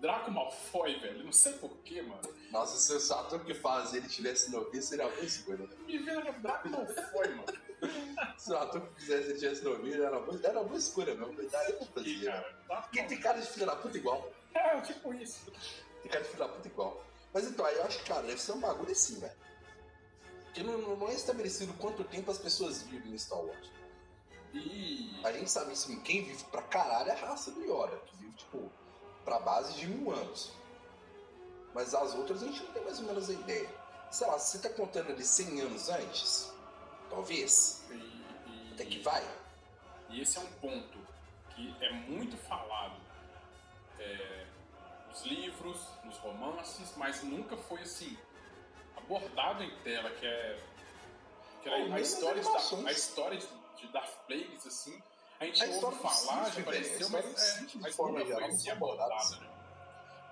Draco Malfoy, velho. Não sei porquê, mano. nossa, se o ator que faz ele tivesse novinho, seria uma boa escolha, né? Me vendo na Draco Malfoy, mano. Se o ator que fizesse ele tivesse novinho, era uma boa, era uma boa escolha mesmo. Daria pra fazer. Ih, né? cara. Porque tem cara de filho da puta igual. É, tipo isso. Tem cara de filho da puta igual. Mas então, aí eu acho que, cara, deve ser um bagulho assim, velho. Porque não, não- não é estabelecido quanto tempo as pessoas vivem em Star Wars. E. A gente sabe assim, quem vive pra caralho é a raça do Yoda, que vive, tipo, pra base de mil anos. Mas as outras a gente não tem mais ou menos a ideia. Sei lá, você tá contando ali 100 anos antes, talvez, e- e- até que vai. E esse é um ponto que é muito falado é, nos livros, nos romances, mas nunca foi assim abordado em tela, que é, que é Ou a, história de, a história de Darth Plagueis, assim. A gente A ouve história falar, já apareceu, a mas, história é, forma nunca geral, foi abordada né?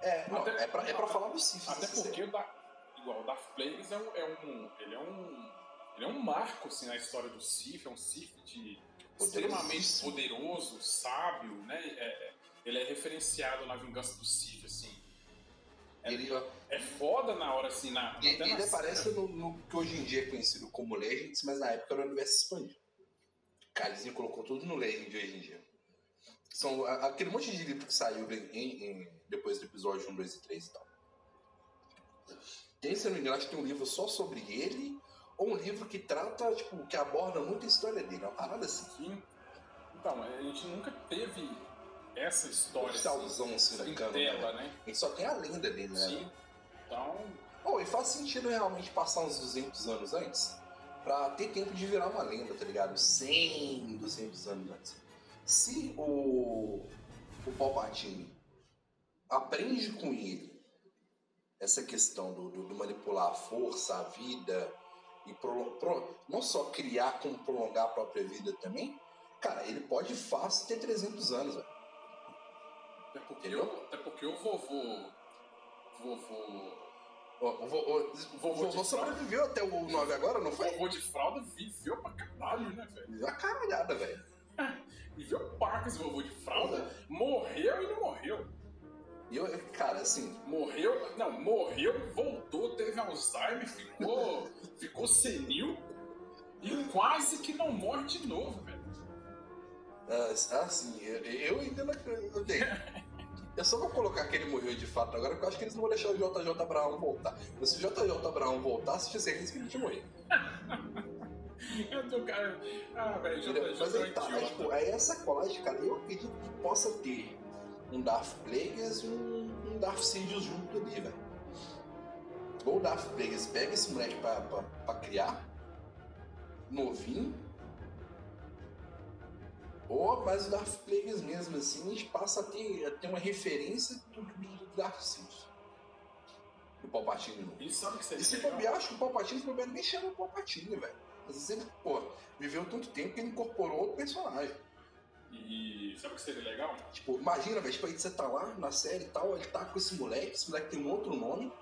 É, não, Até- é, pra, é pra falar do Sith. Até isso porque é. o da, igual, o Darth Plagueis é um, é um. Ele é um. Ele é um marco assim, na história do Sith, é um Sith de extremamente poderoso, sábio, né? É- é- ele é referenciado na vingança do Sith, assim. É, Ele, é foda na hora, assim, na. ele, na ele aparece cena. no, no que hoje em dia é conhecido como Legends, mas na época era o universo expandido. Kaizen colocou tudo no Legend hoje em dia. São aquele monte de livro que saiu em- em- depois do episódio 1, 2 e 3 e tal. Tem, se eu não me engano, acho que tem um livro só sobre ele, ou um livro que trata, tipo, que aborda muito a história dele, uma parada assim. Sim. Então, a gente nunca teve essa história Oficialzão, assim, cano, tela, né? né? A gente só tem a lenda dele, né? Sim. Então, Oh, e faz sentido realmente passar uns 200 anos antes pra ter tempo de virar uma lenda, tá ligado? 100, 200 anos antes. Se o, o Palpatine aprende com ele essa questão do, do- do manipular a força, a vida, e prolo- pro- não só criar como prolongar a própria vida também, cara, ele pode fácil ter 300 anos, velho. até porque, o- até porque o vovô. Vovô. O, vo- o- o Vovô vovô sobreviveu até o 9 agora, não foi? Vovô de fralda viveu pra caralho, né, velho? A caralhada, velho. Viveu pacas vovô de fralda. Morreu e não morreu. E eu, cara, assim, Morreu, não, morreu, voltou, teve Alzheimer, ficou, ficou senil e quase que não morre de novo, velho. ah, assim, eu, eu ainda não. Eu só vou colocar que ele morreu de fato agora, porque eu acho que eles não vão deixar o JJ Brown voltar. Mas se o JJ Brown voltasse, tinha certeza que ele tinha morrido. Eu tô, cara. Ah, velho, Mas aí tá, aí, tipo, aí essa colagem, cara, eu acredito que possa ter um Darth Plagueis e um, um Darth Sidious junto ali, velho. Ou o Darth Plagueis pega esse moleque pra, pra, pra criar, novinho, ou mais o Darth Plagueis mesmo, assim, a gente passa a ter, a ter uma referência do, do, do Darth Sidious. Do Palpatine novo. E sabe o que seria E se bobear, acho que o Palpatine, se bobear, nem chama o Palpatine, velho. Às vezes ele, pô, viveu tanto tempo que ele incorporou outro personagem. E sabe o que seria legal? Tipo, imagina, velho, tipo, aí você tá lá na série e tal, ele tá com esse moleque, esse moleque tem um outro nome.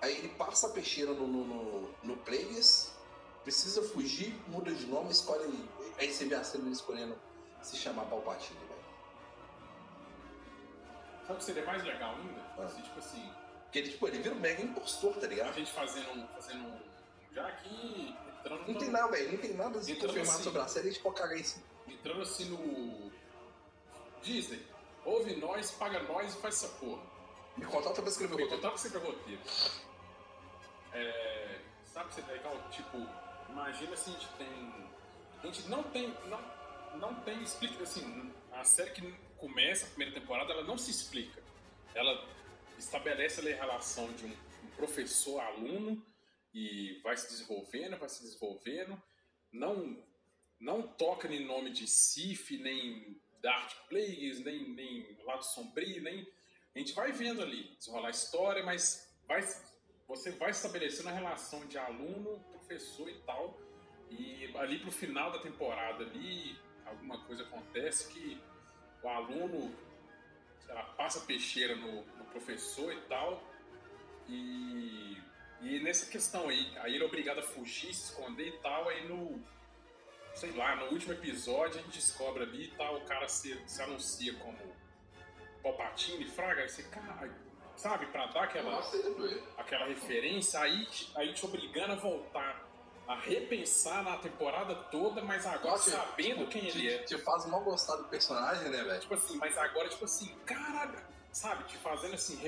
Aí ele passa a peixeira no, no, no, no Plagueis, precisa fugir, muda de nome, escolhe. Aí você vê a cena escolhendo se chamar Palpatine, velho. Sabe o que seria mais legal ainda? Ah. Assim, tipo assim, Porque ele, tipo, ele vira um mega impostor, tá a ligado? gente fazendo, um- fazendo um. Já aqui, entrando Não no- tem nada, velho, não tem nada de Entrando confirmado assim. sobre a série, a gente pode cagar em cima. entrando assim no. Disney, ouve nós, paga nós e faz essa porra. Me contrata pra escrever o Me roteiro. que você pra roteiro. É, sabe o que seria legal? Tipo, imagina se a gente tem. A gente não tem. Não, não tem. Explica assim. A série que começa, a primeira temporada, ela não se explica. Ela estabelece a relação de um, um professor-aluno e vai se desenvolvendo, vai se desenvolvendo. Não, não toca em nome de Sif, nem Dark Plagueis, nem, nem Lado Sombrio, nem. A gente vai vendo ali desenrolar a história, mas vai você vai estabelecendo a relação de aluno, professor e tal. E ali pro final da temporada ali, alguma coisa acontece que o aluno, sei lá, passa peixeira no, no professor e tal. E, e nessa questão aí, aí ele é obrigado a fugir, se esconder e tal, aí no. Sei lá, no último episódio a gente descobre ali e tal, o cara se, se anuncia como Palpatine, Fraga, aí você, caralho, sabe, pra dar aquela, Nossa, é aquela referência, aí, aí te obrigando a voltar a repensar na temporada toda, mas agora Nossa, sabendo tipo, quem te, ele é. Te faz mal gostar do personagem, né, velho? Tipo assim, mas agora, tipo assim, caralho, sabe, te fazendo assim,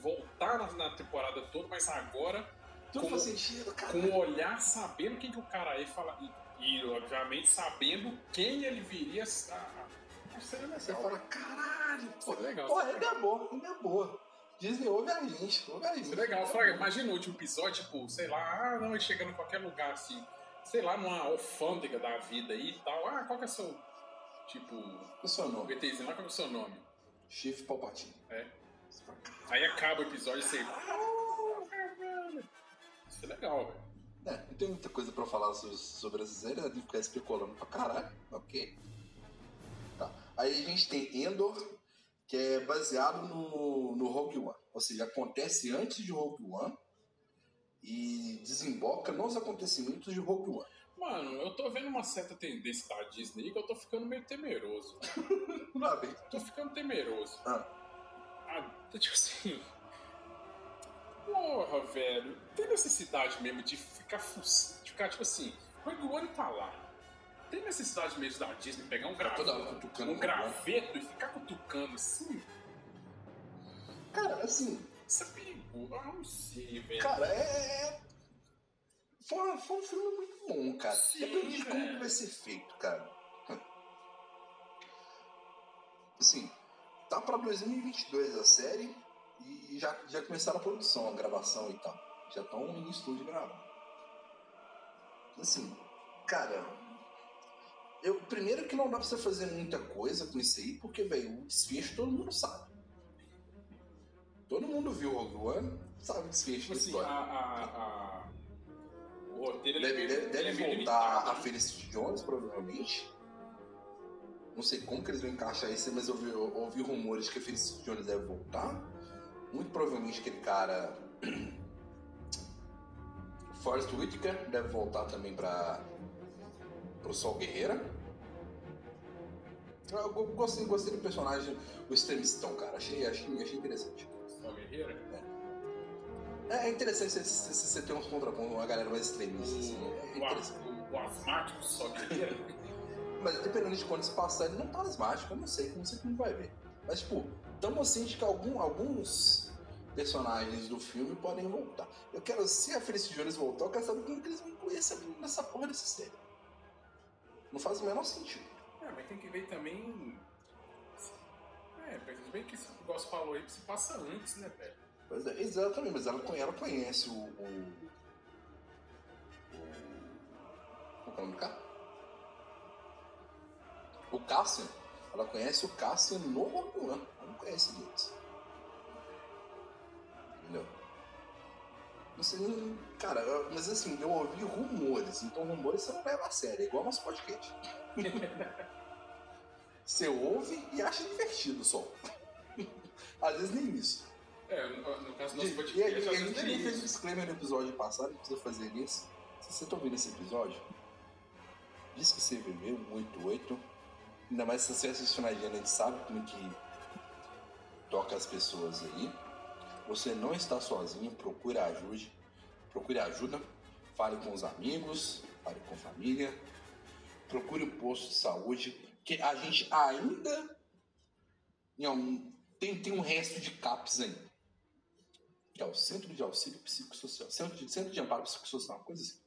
voltar na, na temporada toda, mas agora Tudo faz sentido, cara. com o olhar sabendo quem que o cara é e fala. E, e, obviamente sabendo quem ele viria a. a- a ser legal. Você fala, caralho, pô, é legal, pô, é ainda é boa, ainda é boa. Disney ouve a gente, ouve a gente. Isso é legal, Fraga. Imagina o último episódio, tipo, sei lá, ah, não, ele chegando em qualquer lugar assim, sei lá, numa alfândega da vida aí e tal. Ah, qual que é o seu. Tipo, Qual é o seu nome? BTzinho qual que é o seu nome? Chief Palpatine. É. Aí acaba o episódio e você. "Ah, caralho." Isso é legal, velho. É, não tem muita coisa pra falar sobre, sobre essa série, né? De ficar especulando pra caralho. Ok. Tá. Aí a gente tem Endor, que é baseado no, no Rogue One. Ou seja, acontece antes de Rogue One e desemboca nos acontecimentos de Rogue One. Mano, eu tô vendo uma certa tendência da Disney que eu tô ficando meio temeroso. Lá vem. Tô ficando temeroso. Ah. Ah, tipo assim. Porra, velho. Tem necessidade mesmo de ficar de ficar, tipo assim, Rogue One tá lá. Tem necessidade mesmo da Disney pegar um, um graveto e ficar cutucando assim? Cara, assim, Isso é perigoso. Ah, não sei, velho. cara, é. Foi, foi um filme muito bom, cara. Sim, Depende de como vai ser feito, cara. Assim, tá pra 2022 a série e já, já começaram a produção, a gravação e tal. Já estão em estúdio gravando. Assim, cara. Eu, primeiro que não dá pra você fazer muita coisa com isso aí, porque, velho, o desfecho todo mundo sabe. Todo mundo viu o Rogue One, sabe o desfecho Tipo da assim, história. a, a, a- O roteiro Deve, é deve, deve ele é meio voltar limitado, a né? Felicity Jones, provavelmente. Não sei como que eles vão encaixar isso, mas eu ouvi, eu ouvi rumores que a Felicity Jones deve voltar. Muito provavelmente aquele cara. Forrest Whitaker deve voltar também para pro Sol Guerreira. Eu go- gostei, gostei do personagem, o extremistão, cara. Achei, achei, achei interessante. Só guerreira. É, é interessante você tem uns contrapontos, uma galera mais extremista, assim. É O, o, asmático só guerreira. Mas dependendo de quando se passar, ele não tá asmático, eu não sei, não sei como vai ver. Mas, tipo, tamo ciente que algum, alguns personagens do filme podem voltar. Eu quero, se a Felicity Jones voltar, eu quero saber como que eles vão incluir essa menina nessa porra dessa série. Não faz o menor sentido. É, mas tem que ver também. É, mas bem que esse negócio falou aí se passa antes, né, velho? Pois é, exatamente, mas ela, ela conhece o. o. o. Qual é o nome do cara? O Cassian. Ela conhece o Cassian no Rogue One. Ela não conhece ele antes. Entendeu? Não sei, nem- cara, mas assim, eu ouvi rumores, então rumores você não leva a sério, é igual nosso podcast. você ouve e acha divertido só. Às vezes nem isso. É, no, no caso do E, nosso e, a- podcast, e a gente nem fez um isso. disclaimer no episódio passado, não precisa fazer nesse. Se você tá ouvindo esse episódio, diz que você viveu 188. Ainda mais se você assiste na agenda, a gente sabe como é que toca as pessoas aí. Você não está sozinho, procure ajuda. Procure ajuda. Fale com os amigos, fale com a família. Procure um posto de saúde. Que a gente ainda algum- tem, tem um resto de CAPS ainda que é o Centro de Auxílio Psicossocial, Centro de, Centro de Amparo Psicossocial, uma coisa assim.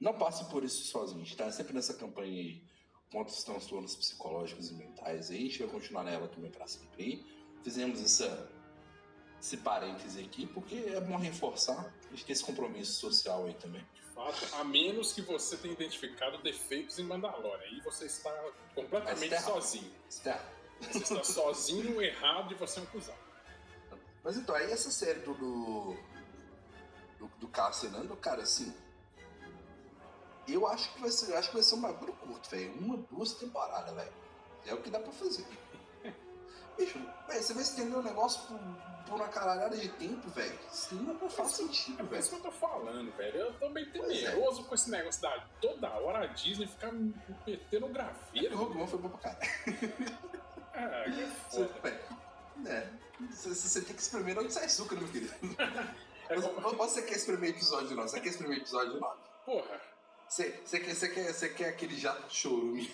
Não passe por isso sozinho, a gente está sempre nessa campanha aí contra os transtornos psicológicos e mentais aí, a gente vai continuar nela também para sempre. Fizemos essa, esse parêntese aqui porque é bom reforçar, a gente tem esse compromisso social aí também. Fato, a menos que você tenha identificado defeitos em Mandalorian. Aí você está completamente tá errado. sozinho. Certo? Você está sozinho, errado e você é um cuzão. Mas então, aí essa série do, do, encarcerando, cara, assim. Eu acho que vai ser, acho que vai ser um bagulho curto, velho. Uma, duas temporadas, velho. É o que dá pra fazer. Bicho, véio, você vai estender o negócio por, por uma caralhada de tempo, velho. Isso não faz sentido, É velho. isso que eu tô falando, velho. Eu tô meio é. temeroso com esse negócio da toda hora a Disney ficar me metendo E o grafeira. Rogue One foi bom pra caralho. Ah, que Você, foda. né? Você, você tem que espremer onde sai açúcar, meu querido. É Ou como- você quer espremer episódio 9? Você quer espremer episódio 9? Porra, Você, você, quer, você, quer, você quer aquele jato de chorume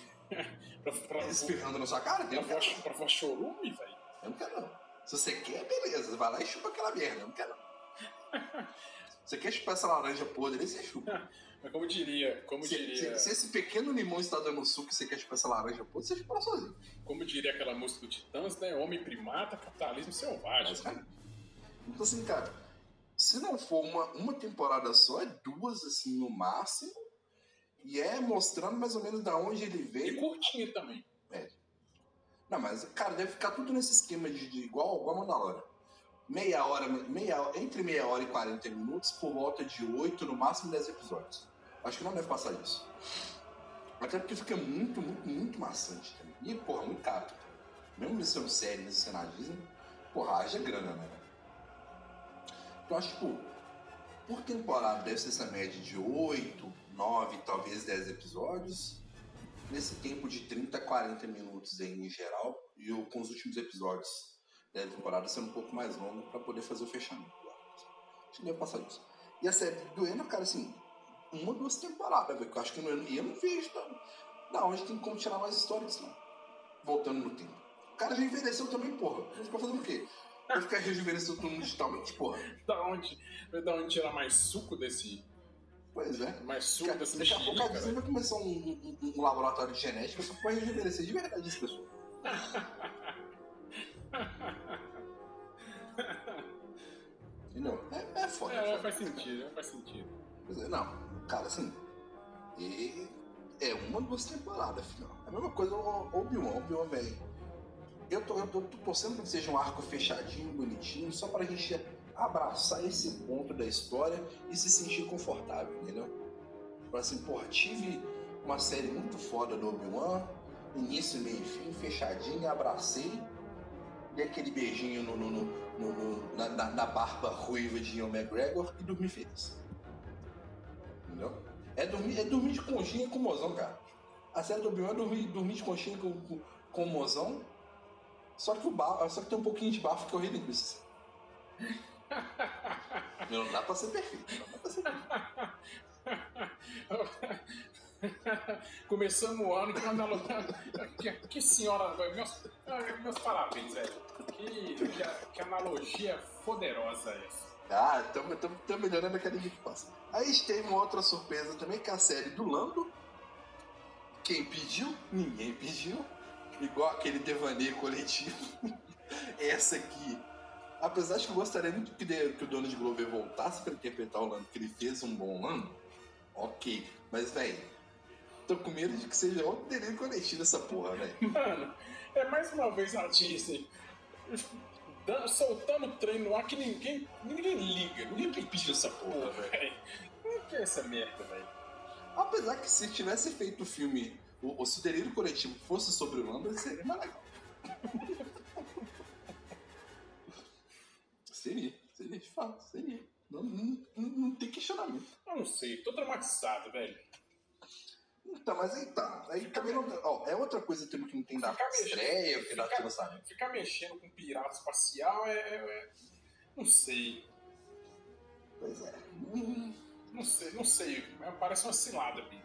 pra, pra, espirrando na sua cara? Pra, pra, pra, pra chorume, velho. eu não quero, não. Se você quer, beleza. Vai lá e chupa aquela merda. Eu não quero, não. Você quer chupar essa laranja podre, aí você chupa. Mas como diria, como Se, diria, se- se esse pequeno limão está dando suco e você quer chupar essa laranja podre, você chupa sozinho. como diria aquela música do Titãs, né? Homem primata, capitalismo selvagem. Mas, cara, Então, assim, cara, se não for uma, uma temporada só, é duas, assim, no máximo. E é mostrando mais ou menos da onde ele E veio. curtinha também. Não, mas, cara, deve ficar tudo nesse esquema de, de igual, igual Mandalorian. Meia hora, meia, entre meia hora e 40 minutos, por volta de 8, no máximo 10 episódios. Acho que não deve passar disso. Até porque fica muito, muito, muito maçante também. E, porra, muito caro. Mesmo isso sendo série, isso sendo a Disney, porra, haja grana, né? Então, acho, tipo, por temporada deve ser essa média de 8, 9, talvez 10 episódios nesse tempo de 30 a 40 minutos em geral, e o- com os últimos episódios da temporada sendo um pouco mais longo para poder fazer o fechamento. Acho que passar isso. E a série do Eno, cara, assim, uma, duas temporadas, velho, que eu acho que no Eno, e eu não vejo, não. Não, onde tem como tirar mais história disso, não. Voltando no tempo. O cara já envelheceu também, porra. Vai ficar fazendo o quê? Vai ficar rejuvenescendo todo mundo digitalmente, porra. Da onde, da onde tirar mais suco desse. Pois é. Mais suco Daqui, daqui a pouco a Disney vai começar um, um- um laboratório de genética só pra rejuvenescer de verdade as pessoas. Entendeu? É, é foda. É, é foda. faz sentido, faz sentido. Quer dizer, Não, cara, assim. e- é uma, duas temporadas, final. É a mesma coisa o o Obi-Wan, Obi-Wan, velho. Eu tô, eu tô, tô torcendo pra que seja um arco fechadinho, bonitinho, só pra gente abraçar esse ponto da história e se sentir confortável, entendeu? Pra assim, porra, tive uma série muito foda do Obi-Wan, início, meio e fim, fechadinho, abracei, dei aquele beijinho no, no- no- na, na- na barba ruiva de Ian McGregor e dormi feliz. Entendeu? É dormir, é dormir de conchinha com o mozão, cara. A série do Obi-Wan é dormir, dormir de conchinha com, com, com o mozão, só que, o ba- só que tem um pouquinho de bafo que é horrível isso. Não dá pra ser perfeito, não dá pra ser perfeito. Começamos o ano com uma que, que senhora. Meus, meus parabéns, velho. Que, que, que analogia poderosa essa. Ah, estamos melhorando a cada dia que passa. Aí teve uma outra surpresa também, que é a série do Lando. Quem pediu? Ninguém pediu. Igual aquele devaneio coletivo. Essa aqui. Apesar de que eu gostaria muito que, de- que o Donald Glover voltasse para interpretar o Lando, que ele fez um bom Lando. Ok. Mas, velho, tô com medo de que seja outro delírio coletivo essa porra, velho. Mano, é mais uma vez a Disney dando- soltando treino no ar que ninguém, ninguém liga. Ninguém pediu essa porra, velho. Não quer essa merda, velho. Apesar que se tivesse feito o filme, o, o se o delírio coletivo fosse sobre o Lando, seria mais legal. seria, seria de fato, seria. Não, não, não, tem questionamento. Eu não sei, tô traumatizado, velho. Então, mas aí tá. Aí também não. Ó, é outra coisa também que não tem de estreia, que ficar- lançamento. Ficar mexendo com pirata espacial é. é- é- Não sei. Pois é. Hum, Não sei, não sei. Parece uma cilada, Bia.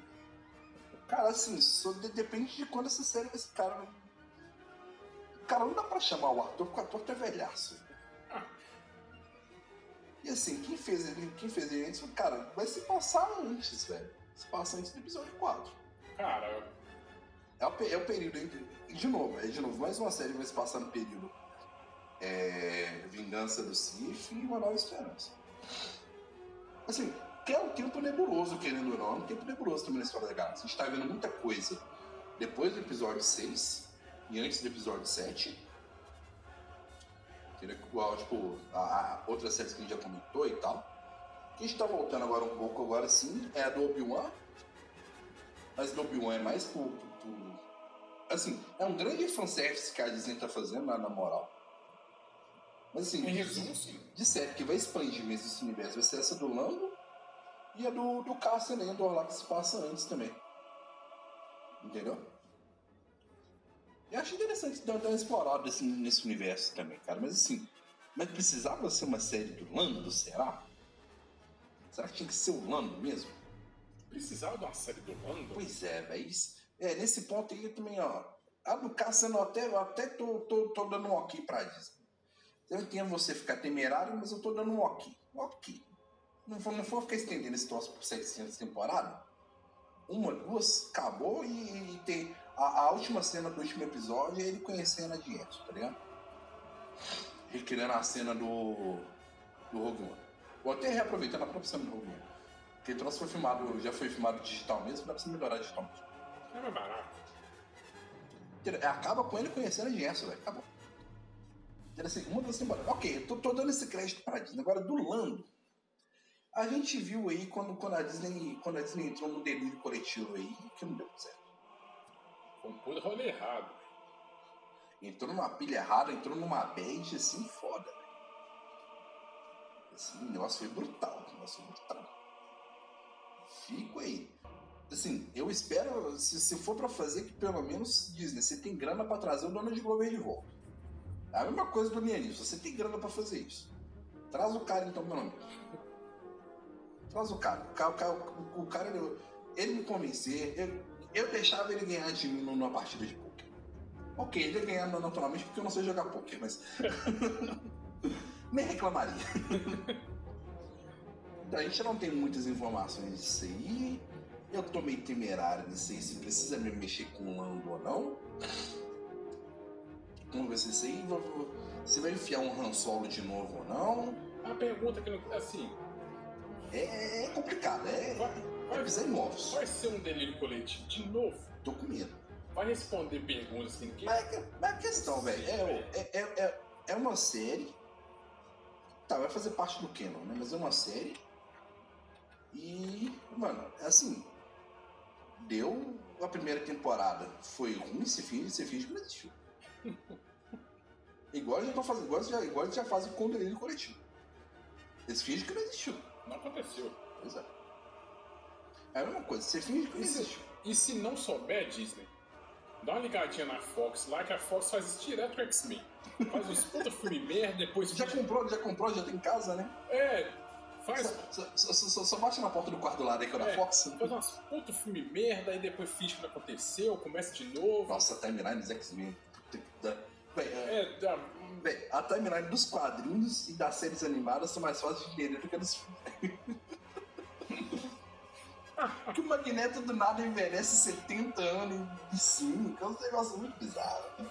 Cara, assim, só de- depende de quando essa série esse cara. Cara, não dá pra chamar o ator, porque o ator tá velhaço. E assim, quem fez ele, quem fez ele antes, cara, vai se passar antes, velho. Se passa antes do episódio 4. Cara, É o, é o período entre. De novo, é de novo, mais uma série vai se passar no período. É, Vingança do Sif e Uma Nova Esperança. Assim, que é um tempo nebuloso, querendo ou não, é um tempo nebuloso também na história da galáxia. A gente tá vendo muita coisa depois do episódio 6 e antes do episódio 7. Entendeu? Igual, tipo, a, a outras séries que a gente já comentou e tal. que a gente tá voltando agora um pouco, agora sim, é a do Obi-Wan. Mas do Obi-Wan é mais por, por, por- Assim, é um grande fanservice que a Disney tá fazendo, na, na moral. Mas assim, Em resumo, sim. de série que vai expandir mesmo esse universo vai ser essa do Lando e a do, do Cassian Endor lá que se passa antes também. Entendeu? Eu acho interessante dar uma explorada assim, nesse universo também, cara. Mas assim, mas precisava ser uma série do Lando, será? Será que tinha que ser o Lando mesmo? Precisava de uma série do Lando? Pois é, velho. É, nesse ponto aí eu também, ó. A do Cassian eu até, eu até tô, tô, tô dando um ok pra Disney. Eu entendo você ficar temerário, mas eu tô dando um ok. Ok. Não vou, não vou ficar estendendo esse troço por 700 temporadas. Uma, duas, acabou e, e tem. A, a última cena do último episódio é ele conhecendo a Dieta, tá ligado? Recriando a cena do. do Rogue One. Vou até reaproveitando a própria cena do Rogue One. Porque o troço foi filmado, já foi filmado digital mesmo, dá pra você melhorar digital mesmo. É mais barato. Acaba com ele conhecendo a Gerson, velho. Acabou. Era assim, uma das temporadas. Ok, eu tô, tô dando esse crédito pra Disney. Agora, do Lando, a gente viu aí quando, quando, a Disney, quando a Disney entrou no delírio coletivo aí, que não deu certo. Puto rolê errado. Entrou numa pilha errada, entrou numa bad assim, foda, o negócio foi brutal. Negócio foi brutal. Fico aí. Assim, eu espero, se, se for pra fazer, que pelo menos Disney, você tem grana pra trazer o dono de Glover de volta. É a mesma coisa do Nianis, você tem grana pra fazer isso. Traz o cara então, pelo menos. Traz o cara. O cara, o cara, o cara, ele, ele me convencer, eu, eu deixava ele ganhar de mim numa partida de poker. Ok, ele ia ganhar naturalmente porque eu não sei jogar poker, mas. Nem reclamaria. Então, a gente não tem muitas informações disso aí. Eu tô meio temerário, não sei se precisa me mexer com o Lando ou não. Vamos ver se isso aí. Se vai enfiar um Han Solo de novo ou não. A pergunta que não. Assim, É, é complicado, é. vai, É vai, pisar em ovos. vai ser um delírio coletivo de novo? Tô com medo. Vai responder perguntas que Mas, é mas a questão, velho, é, é, é, é, é uma série. Tá, vai fazer parte do Canon, né? Mas é uma série. E, mano, é assim. Deu a primeira temporada. Foi ruim, se finge, se finge que não existiu. igual eles já estão fazendo, igual já, igual já fazem com o delírio coletivo. Eles fingem que não existiu. não aconteceu. Pois é. A mesma coisa, você finge que não Isso- existiu. E se não souber, Disney, dá uma ligadinha na Fox lá, que a Fox faz isso direto com X-Men. Faz uns puta filme merda, depois. Já comprou, já comprou, já tem em casa, né? É, faz, Só, só, só, só, bate na porta do quarto do lado aí que é da É. Fox. faz umas puta filme merda, aí depois finge que não aconteceu, começa de novo. Nossa, a timeline dos X-Men. Véi, é, É, véi, a timeline dos quadrinhos e das séries animadas são mais fáceis de entender do que a dos filmes. que o Magneto do nada envelhece 70 anos e 5. É um negócio muito bizarro. né?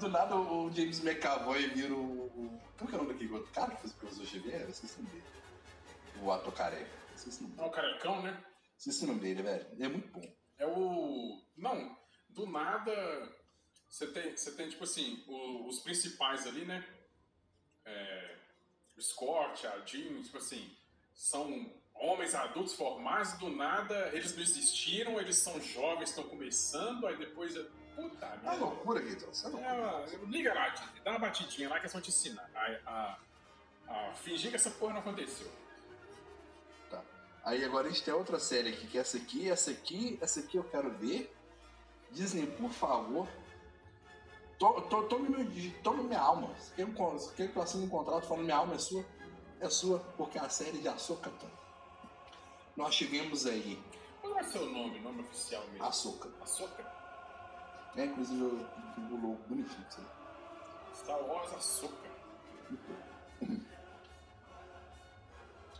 Do nada o o James McAvoy vira o. o- Como que é o nome daquele outro cara que fez o professor Xavier? Eu esqueci o nome dele. O ator careca. Esqueci o nome é dele. um carecão, né? Esqueci o nome dele, velho. Ele é muito bom. É o. Não, do nada. Você tem, você tem tipo assim, o- os principais ali, né? É, o Scott, a Jean, tipo assim, são homens adultos formados, do nada eles não existiram, eles são jovens, estão começando, aí depois. é- Puta É merda. loucura, Vitor. É É loucura. liga lá, dá uma batidinha lá que eles vão te ensinar. A, a, a fingir que essa porra não aconteceu. Tá. Aí agora a gente tem outra série aqui, que é essa aqui, essa aqui, essa aqui eu quero ver. Disney, por favor. To, to, tome, meu, tome minha alma. Você quer, que eu assine um contrato falando minha alma é sua? É sua, porque a série de Açúcar tá. Nós tivemos aí Qual ser o nome, nome oficial mesmo? Açúcar. Açúcar? É, inclusive eu fiz o logo bonitinho. Sabe? Star Wars Açúcar.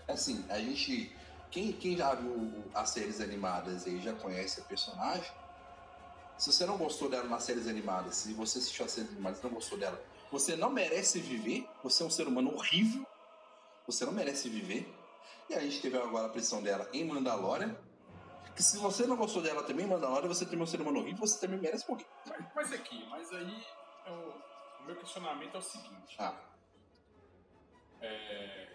Assim, a gente. Quem, quem já viu as séries animadas aí já conhece a personagem. Se você não gostou dela nas séries animadas, se você assistiu as séries animadas e não gostou dela, você não merece viver. Você é um ser humano horrível. Você não merece viver. E a gente teve agora a pressão dela em Mandalorian. Que se você não gostou dela também em Mandalorian, você também é um ser humano horrível, você também merece morrer. Mas, mas aqui, mas aí é o, meu questionamento é o seguinte: Ah, é,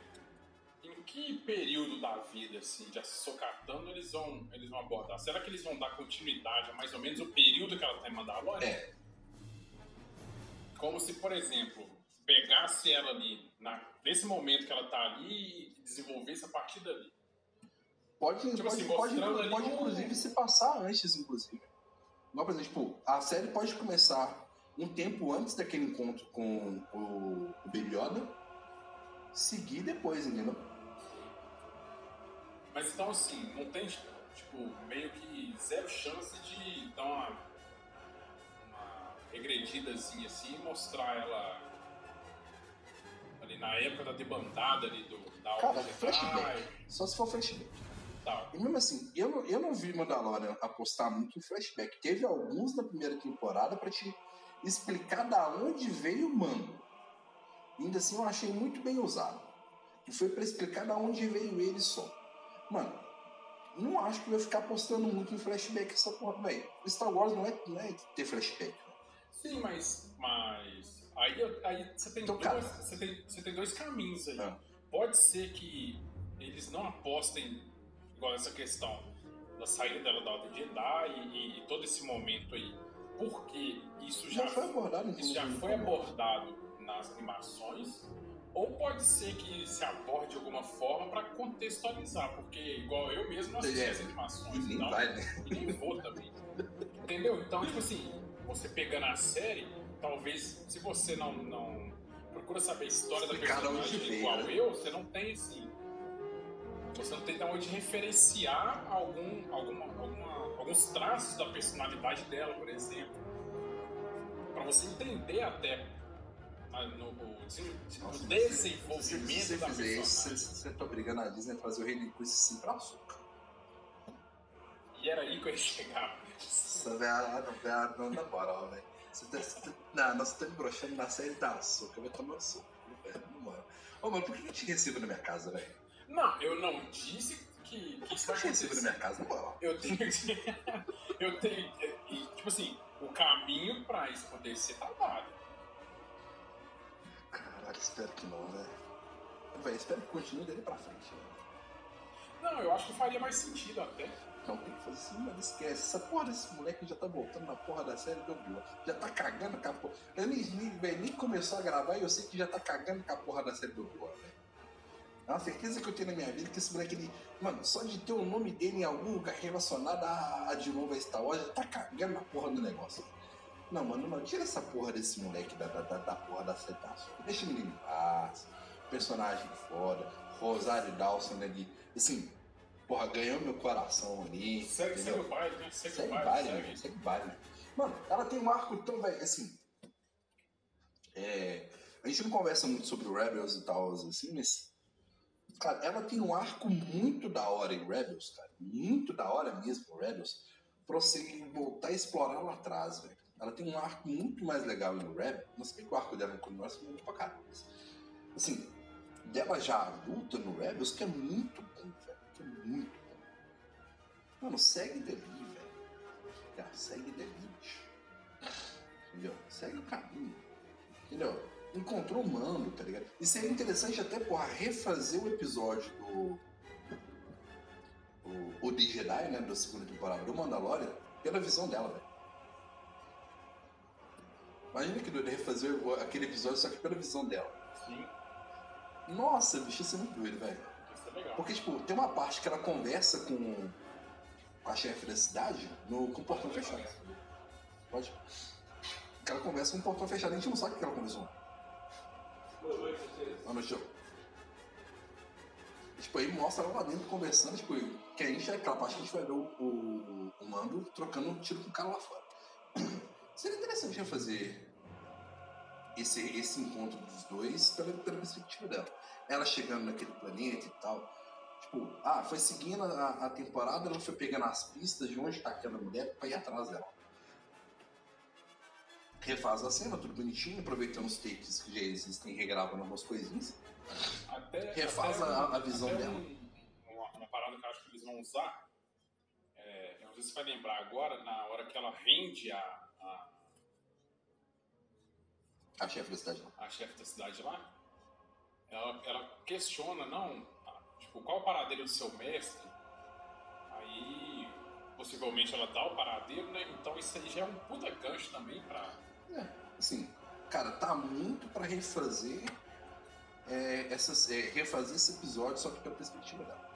em que período da vida, assim, de Sokatano eles vão, eles vão abordar? Será que eles vão dar continuidade a mais ou menos o período que ela tá em Mandalorian? É. Como se, por exemplo, pegasse ela ali, na, nesse momento que ela tá ali e desenvolvesse a partir dali. Pode, Tipo pode, assim, pode, ali pode um- inclusive se passar antes, inclusive. Igual, por exemplo, tipo, a série pode começar um tempo antes daquele encontro com o, o Baby Yoda, seguir depois, entendeu? Mas então, assim, não tem, tipo, meio que zero chance de dar uma, uma regredidazinha assim e mostrar ela ali na época da debandada ali do, da Cara, flashback. Só se for flashback. e tal. E mesmo assim, eu não, eu não vi Mandalorian apostar muito em flashback. Teve alguns na primeira temporada pra te explicar da onde veio o mando. E ainda assim eu achei muito bem usado. E foi pra explicar da onde veio ele só. Mano, não acho que vai ficar apostando muito em flashback essa porra, velho. Star Wars não é, não é ter flashback. Sim, mas. Mas. Aí, aí você, tem Então, você, tem, você tem dois caminhos aí. Ah. Pode ser que eles não apostem igual essa questão da saída dela da Ordem Jedi e, e- e todo esse momento aí. Porque isso já, Já foi abordado, isso já foi abordado nas animações. Ou pode ser que se aborde de alguma forma para contextualizar, porque igual eu mesmo não assisti É, as E animações, nem então vai, né? e nem vou também. Entendeu? Então, tipo assim, você pegando a série, talvez se você não, não procura saber a história da Explicar onde personagem veio, igual né? eu, você não tem assim. Você não tem de onde referenciar algum, alguma, alguma, alguns traços da personalidade dela, por exemplo. Pra você entender até ah, no, o, desen- Nossa, o Se desenvolvimento você da fizer isso, personagem. você, você tá obrigando a Disney a trazer o Rei Linguiça sim pra açúcar. E era aí que eu ia chegar. Ah, não, não, na moral, velho. Você tá, você tá, não, nós estamos broxando na série da açúcar, vai tomar açúcar, velho, na moral. Ô, mano, por que eu te recebo na minha casa, velho? Não, eu não disse que, que você te recebo na minha casa, moral? Eu tenho que. eu tenho. e, tipo assim, o caminho pra isso acontecer tá dado. Caralho, espero que não, velho. Velho, espero que continue dele pra frente, velho. Não, eu acho que faria mais sentido até. Não, tem que fazer assim, mano, esquece. Essa porra desse moleque já tá voltando na porra da série do Obi-Wan. Já tá cagando com a porra. Eu nem, velho, nem começou a gravar e eu sei que já tá cagando com a porra da série do Obi-Wan, velho. É uma certeza que eu tenho na minha vida que esse moleque, ele, mano, só de ter o nome dele em algum lugar relacionado a, a de novo a Star Wars, já tá cagando na porra do negócio. Não, mano, não, tira essa porra desse moleque da, da, da, porra da setaço. Deixa ele em paz. Personagem foda. Rosário Dawson ali. Assim, porra, ganhou meu coração ali. Segue, segue o baile, né? Segue, Segue o baile, segue. né? Segue baile. Mano, ela tem um arco tão, velho, assim. É, a gente não conversa muito sobre o Rebels e tal, assim, mas. Cara, ela tem um arco muito da hora em Rebels, cara. Muito da hora mesmo, Rebels. Pra você voltar a explorar lá atrás, velho. Ela tem um arco muito mais legal no Rebels. Não sei que o arco dela no Clone é muito pra caramba. mas, Assim, dela já adulta no Rebels, que é muito bom, é muito bom. Mano, segue dali, velho. Cara, segue dali, bicho. Entendeu? Segue o caminho. Entendeu? Encontrou o mando, tá ligado? E seria interessante até, porra, refazer o episódio do. O, o The Jedi, né? Da segunda temporada do Mandalorian, pela visão dela, velho. Imagina que doido refazer aquele episódio só que pela visão dela. Sim, Nossa, bicho, isso é muito doido, velho. Porque, tipo, tem uma parte que ela conversa com, com a chefe da cidade no, com o portão fechado. Pode? Que ela conversa com o portão fechado. A gente não sabe o que ela conversou. Boa noite, Joe. Tipo, aí mostra ela lá dentro conversando, tipo, que a gente é aquela parte que a gente vai ver o, o, o Mando trocando um tiro com o cara lá fora. Seria interessante fazer esse, esse encontro dos dois pela, pela perspectiva dela. Ela chegando naquele planeta e tal. Tipo, ah, foi seguindo a, a temporada, ela foi pegando as pistas de onde tá aquela mulher pra ir atrás dela. Refaz a cena, tudo bonitinho, aproveitando os takes que já existem, regravando algumas coisinhas. Até, Refaz até a- a visão dela. um- uma, uma parada que eu acho que eles vão usar. É, eu não sei se você vai lembrar agora, na hora que ela rende a, a, A chefe da cidade não. a chefe da cidade lá, ela, ela questiona, não, Tipo, qual o paradeiro do seu mestre? Aí, possivelmente ela dá o paradeiro, né? Então isso aí já é um puta gancho também pra. É, assim, cara, tá muito pra refazer é, essas, é, refazer esse episódio só que pela perspectiva dela.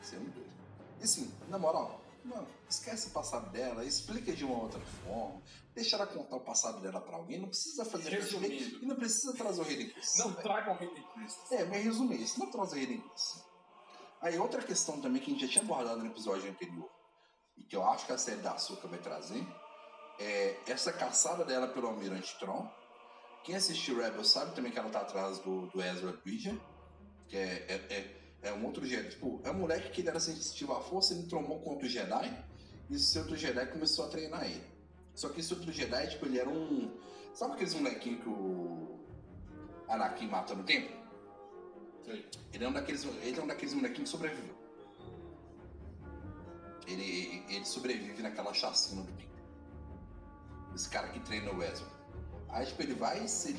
Isso é muito doido. E assim, na moral, mano, esquece o passado dela, explica de uma outra forma, deixa ela contar o passado dela pra alguém, não precisa fazer Resumindo. e não precisa trazer o Hayden Christensen. Não velho. tragam Hayden Christensen. É, mas resumir isso, não traz o Hayden Christensen. Aí outra questão também que a gente já tinha abordado no episódio anterior, e que eu acho que a série da Açúcar vai trazer, é essa caçada dela pelo Almirante Tron. Quem assistiu Rebel sabe também que ela tá atrás do, do Ezra Bridger, que é, é, é, é um outro Jedi. Tipo, é um moleque que ele era sensitivo à força, ele tromou contra o Jedi, e esse outro Jedi começou a treinar ele. Só que esse outro Jedi, tipo, ele era um. Sabe aqueles molequinhos que o Anakin mata no templo? Sei. Ele é um daqueles, ele é um daqueles molequinhos que sobreviveu. Ele, ele sobrevive naquela chacina do templo. Esse cara que treina o Ezra. Aí, tipo, ele vai, se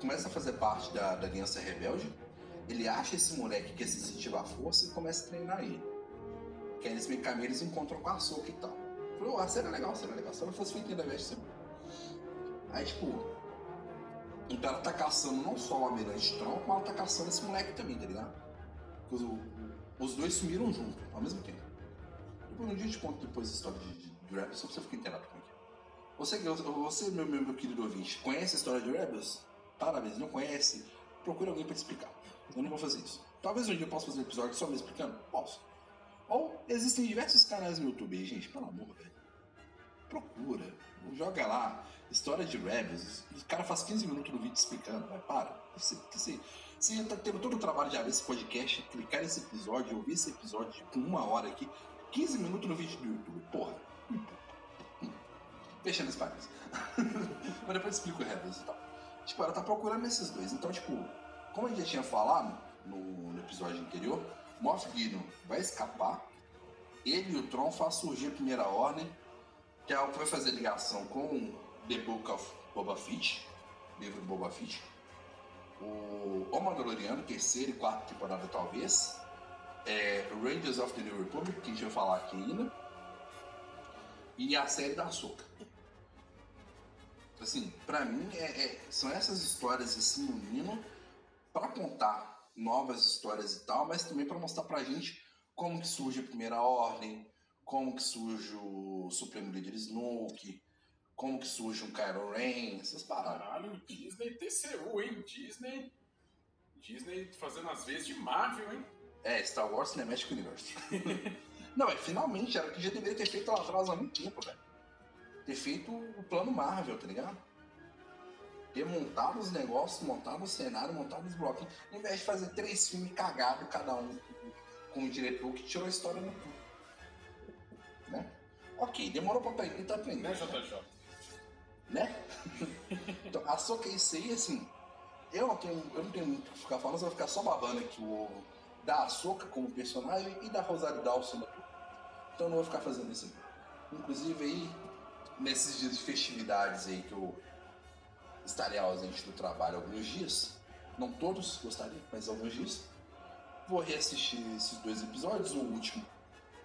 começa a fazer parte da, da Aliança Rebelde, ele acha esse moleque que é sensitivo à força e começa a treinar ele. Que aí nesse meio caminho eles encontram com a Soca e tal. Falou, a cena é legal, a cena é legal. Se ela fosse feita da veste, Aí, tipo, então ela tá caçando não só o Almirante Tron, como ela tá caçando esse moleque também, tá ligado? Os, os dois sumiram junto, ao mesmo tempo. Depois um dia eu te conto depois a história de, de, de Rebels, só pra você ficar inteirado como é que. Você, você meu, meu, meu querido ouvinte, conhece a história de Rebels? Parabéns, não conhece? Procura alguém pra te explicar. Eu não vou fazer isso. Talvez um dia eu possa fazer um episódio só me explicando? Posso. Ou existem diversos canais no YouTube gente, pelo amor, velho. Procura. Joga lá. História de Rebels. O cara faz 15 minutos no vídeo explicando. Vai, para. Você, você, você já tá tendo todo o trabalho de abrir esse podcast, clicar nesse episódio, ouvir esse episódio com uma hora aqui. 15 minutos no vídeo do YouTube. Porra. Fechando as páginas. Mas depois explico o Rebels e tal. Tipo, ela tá procurando esses dois. Então, tipo, como a gente já tinha falado no, no episódio anterior, Moff Gideon vai escapar. Ele e o Tron faz surgir a primeira ordem, que é o que vai fazer ligação com The Book of Boba Fett, livro do Boba Fett. O, o Mandaloriano, terceira e quarta temporada talvez. É, Rangers of the New Republic, que a gente vai falar aqui ainda. E a série da Ahsoka. Assim, pra mim, é, é- são essas histórias assim, unindo pra contar novas histórias e tal, mas também pra mostrar pra gente como que surge a Primeira Ordem, como que surge o Supremo Líder Snoke, como que surge um Kylo Ren, essas paradas. Caralho, Disney TCU, hein? Disney. Disney fazendo as vezes de Marvel, hein? É, Star Wars Cinematic Universe. Não, é finalmente, era o que já deveria ter feito lá atrás há muito tempo, velho. Ter feito o plano Marvel, tá ligado? Ter montado os negócios, montado o cenário, montado os blocos. Em vez de fazer três filmes cagados, cada um com um diretor que tirou a história no cu. Né? Ok, demorou pra aprender, tá aprendendo. Né, JJ? né? então, a Soca é isso aí, assim, eu não tenho, eu não tenho muito o que ficar falando, só vou ficar só babando aqui o ovo da Soca como personagem e da Rosário Dawson tua. Então eu não vou ficar fazendo isso aí. Inclusive aí, nesses dias de festividades aí que eu estarei ausente do trabalho alguns dias, não todos gostaria, mas alguns dias, vou reassistir esses dois episódios, o último